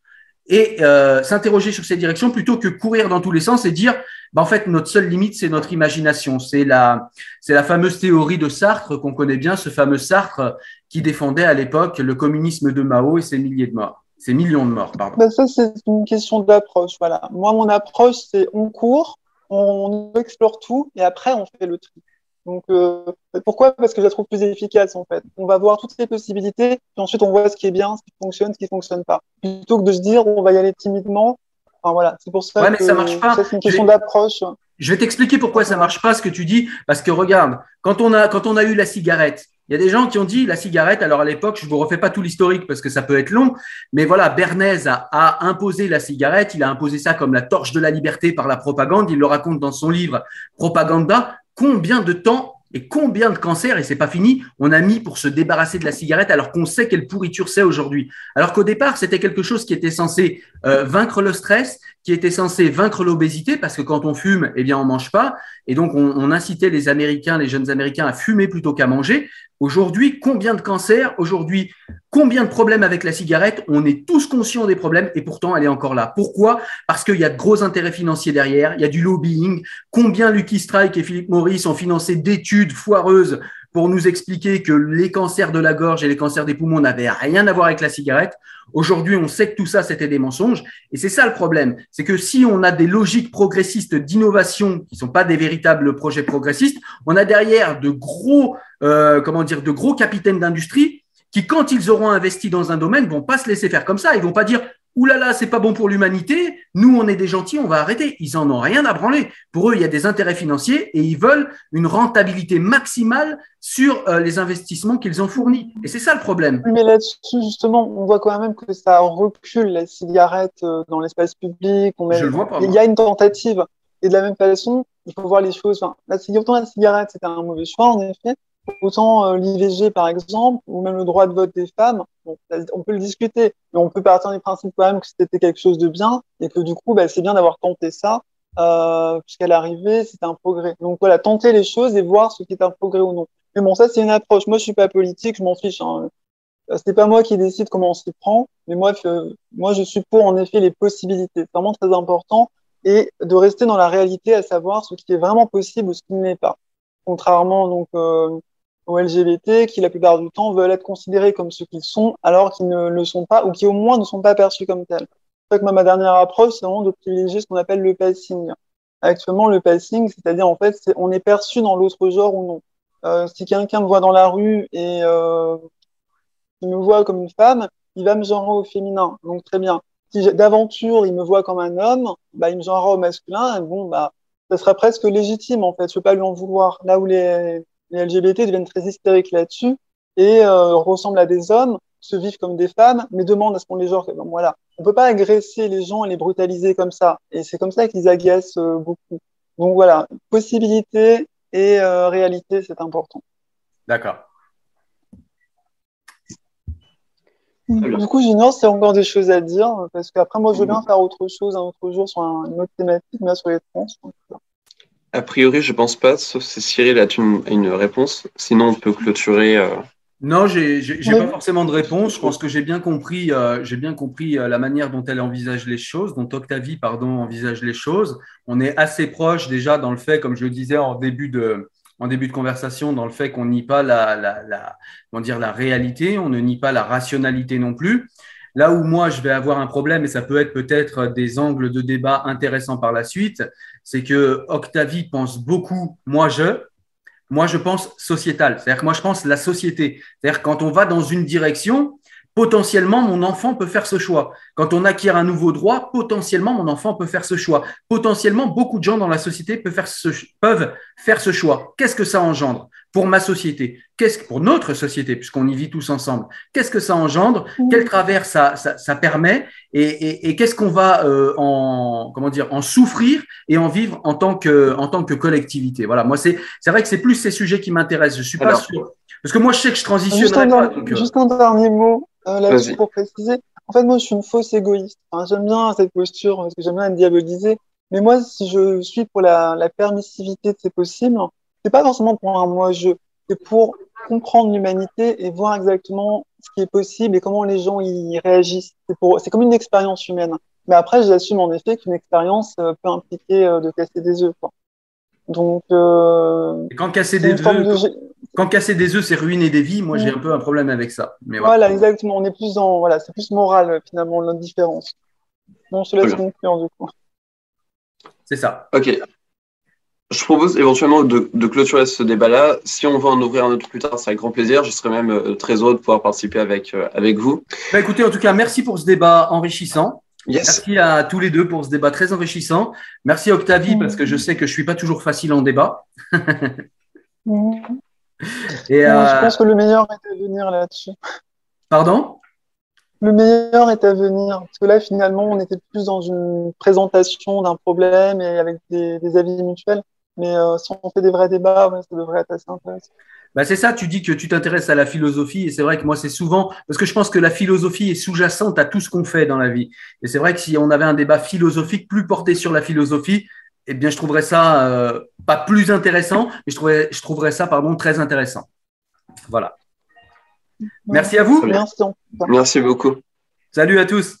Et euh, s'interroger sur ces directions plutôt que courir dans tous les sens et dire, bah, en fait, notre seule limite, c'est notre imagination. C'est la, c'est la fameuse théorie de Sartre qu'on connaît bien, ce fameux Sartre qui défendait à l'époque le communisme de Mao et ses milliers de morts, ses millions de morts, pardon. Ça, c'est une question d'approche. Voilà. Moi, mon approche, c'est on court, on explore tout et après, on fait le tri. Donc, euh, pourquoi? Parce que je la trouve plus efficace, en fait. On va voir toutes les possibilités, puis ensuite, on voit ce qui est bien, ce qui fonctionne, ce qui fonctionne pas. Plutôt que de se dire, on va y aller timidement. Enfin, voilà. C'est pour ça Ouais, mais que ça marche pas. c'est une question d'approche. Je vais t'expliquer pourquoi ça marche pas ce que tu dis, parce que regarde, quand on a quand on a eu la cigarette, il y a des gens qui ont dit la cigarette. Alors à l'époque, je vous refais pas tout l'historique parce que ça peut être long, mais voilà, Bernays a, a imposé la cigarette. Il a imposé ça comme la torche de la liberté par la propagande. Il le raconte dans son livre Propaganda. Combien de temps et combien de cancers, et c'est pas fini, on a mis pour se débarrasser de la cigarette alors qu'on sait quelle pourriture c'est aujourd'hui. Alors qu'au départ, c'était quelque chose qui était censé euh, vaincre le stress, qui était censé vaincre l'obésité, parce que quand on fume, eh bien, on mange pas. Et donc, on, incitait les Américains, les jeunes Américains à fumer plutôt qu'à manger. Aujourd'hui, combien de cancers? Aujourd'hui, combien de problèmes avec la cigarette? On est tous conscients des problèmes et pourtant, elle est encore là. Pourquoi? Parce qu'il y a de gros intérêts financiers derrière, il y a du lobbying. Combien Lucky Strike et Philippe Maurice ont financé d'études foireuses pour nous expliquer que les cancers de la gorge et les cancers des poumons n'avaient rien à voir avec la cigarette. Aujourd'hui, on sait que tout ça, c'était des mensonges. Et c'est ça le problème. C'est que si on a des logiques progressistes d'innovation qui sont pas des véritables projets progressistes, on a derrière de gros, euh, comment dire, de gros capitaines d'industrie qui, quand ils auront investi dans un domaine, vont pas se laisser faire comme ça. Ils vont pas dire, Ouh là là, c'est pas bon pour l'humanité. Nous, on est des gentils, on va arrêter. Ils en ont rien à branler. Pour eux, il y a des intérêts financiers et ils veulent une rentabilité maximale sur euh, les investissements qu'ils ont fournis. Et c'est ça le problème. Mais là-dessus, justement, on voit quand même que ça recule la cigarette euh, dans l'espace public. On met... Je le vois pas, Il y a une tentative. Et de la même façon, il faut voir les choses. Enfin, la, autant la cigarette, c'était un mauvais choix, en effet. Autant euh, l'IVG, par exemple, ou même le droit de vote des femmes, on peut le discuter, mais on peut partir du principe quand même que c'était quelque chose de bien et que du coup, bah, c'est bien d'avoir tenté ça, euh, puisqu'à l'arrivée, c'était un progrès. Donc voilà, tenter les choses et voir ce qui est un progrès ou non. Mais bon, ça, c'est une approche. Moi, je suis pas politique, je m'en fiche. Hein. Euh, C'est pas moi qui décide comment on s'y prend, mais moi, moi, je suis pour en effet les possibilités. C'est vraiment très important et de rester dans la réalité, à savoir ce qui est vraiment possible ou ce qui ne l'est pas. Contrairement donc euh, aux LGBT qui, la plupart du temps, veulent être considérés comme ce qu'ils sont, alors qu'ils ne le sont pas, ou qui au moins ne sont pas perçus comme tels. C'est que ma dernière approche, c'est vraiment de privilégier ce qu'on appelle le passing. Actuellement, le passing, c'est-à-dire, en fait, on est perçu dans l'autre genre ou non. Euh, si quelqu'un me voit dans la rue et euh, il me voit comme une femme, il va me genrer au féminin. Donc, très bien. Si d'aventure, il me voit comme un homme, bah, il me genrera au masculin. Bon, bah, ça sera presque légitime, en fait. Je peux pas lui en vouloir. Là où les, les LGBT deviennent très hystériques là-dessus et euh, ressemblent à des hommes, se vivent comme des femmes, mais demandent à ce qu'on les genre. Donc, voilà. On peut pas agresser les gens et les brutaliser comme ça. Et c'est comme ça qu'ils agacent euh, beaucoup. Donc voilà, possibilité et euh, réalité, c'est important. D'accord. Du coup, y a encore des choses à dire, parce qu'après, moi, je veux bien faire autre chose un autre jour sur un, une autre thématique, mais sur les trans. A priori, je pense pas, sauf si Cyril a une, une réponse. Sinon, on peut clôturer. Euh... Non, j'ai n'ai pas forcément de réponse. Je pense que j'ai bien compris, euh, j'ai bien compris euh, la manière dont elle envisage les choses, dont Octavie, pardon, envisage les choses. On est assez proche déjà dans le fait, comme je le disais en début de, en début de conversation, dans le fait qu'on nie pas la, la, la, comment dire, la réalité, on ne nie pas la rationalité non plus. Là où moi, je vais avoir un problème, et ça peut être peut-être des angles de débat intéressants par la suite, c'est que Octavie pense beaucoup, moi je, moi je pense sociétal. C'est-à-dire que moi je pense la société. C'est-à-dire quand on va dans une direction, potentiellement mon enfant peut faire ce choix. Quand on acquiert un nouveau droit, potentiellement mon enfant peut faire ce choix. Potentiellement, beaucoup de gens dans la société peuvent faire ce, peuvent faire ce choix. Qu'est-ce que ça engendre? Pour ma société Qu'est-ce pour notre société, puisqu'on y vit tous ensemble Qu'est-ce que ça engendre Quel travers ça, ça, ça permet Et, et, et qu'est-ce qu'on va euh, en comment dire en souffrir et en vivre en tant que en tant que collectivité Voilà, moi c'est c'est vrai que c'est plus ces sujets qui m'intéressent. Je suis pas sûr parce que moi je sais que je transitionne Juste un, pas. donc, euh, juste un dernier mot euh, là-dessus pour préciser. En fait, moi, je suis une fausse égoïste. Enfin, j'aime bien cette posture parce que j'aime bien être diabolisée. Mais moi, si je suis pour la, la permissivité de ces possibles, c'est pas forcément pour un moi-je. C'est pour comprendre l'humanité et voir exactement ce qui est possible et comment les gens y réagissent. C'est pour, c'est comme une expérience humaine. Mais après, j'assume en effet qu'une expérience euh, peut impliquer euh, de casser des œufs. Quoi. Donc, euh, et quand casser des de œufs, quand casser des œufs c'est ruiner des vies, moi j'ai un peu un problème avec ça. Mais voilà. Voilà, exactement. On est plus dans, voilà, c'est plus moral finalement l'indifférence. Bon, je te laisse conclure du coup. C'est ça. Ok. Je propose éventuellement de, de clôturer ce débat-là. Si on veut en ouvrir un autre plus tard, c'est avec grand plaisir. Je serais même euh, très heureux de pouvoir participer avec, euh, avec vous. Bah, écoutez, en tout cas, merci pour ce débat enrichissant. Yes. Merci à tous les deux pour ce débat très enrichissant. Merci à Octavie parce que je sais que je suis pas toujours facile en débat. Et Non, euh, Je pense que le meilleur est à venir là-dessus. pardon? Le meilleur est à venir. Parce que là, finalement, on était plus dans une présentation d'un problème et avec des, des avis mutuels. Mais euh, si on fait des vrais débats, ouais, ça devrait être assez intéressant. bah, c'est ça, tu dis que tu t'intéresses à la philosophie et c'est vrai que moi c'est souvent parce que je pense que la philosophie est sous-jacente à tout ce qu'on fait dans la vie. Et c'est vrai que si on avait un débat philosophique plus porté sur la philosophie, eh bien je trouverais ça euh, pas plus intéressant, mais je trouverais, je trouverais ça pardon très intéressant. Voilà. Merci à vous. Merci beaucoup. Salut à tous.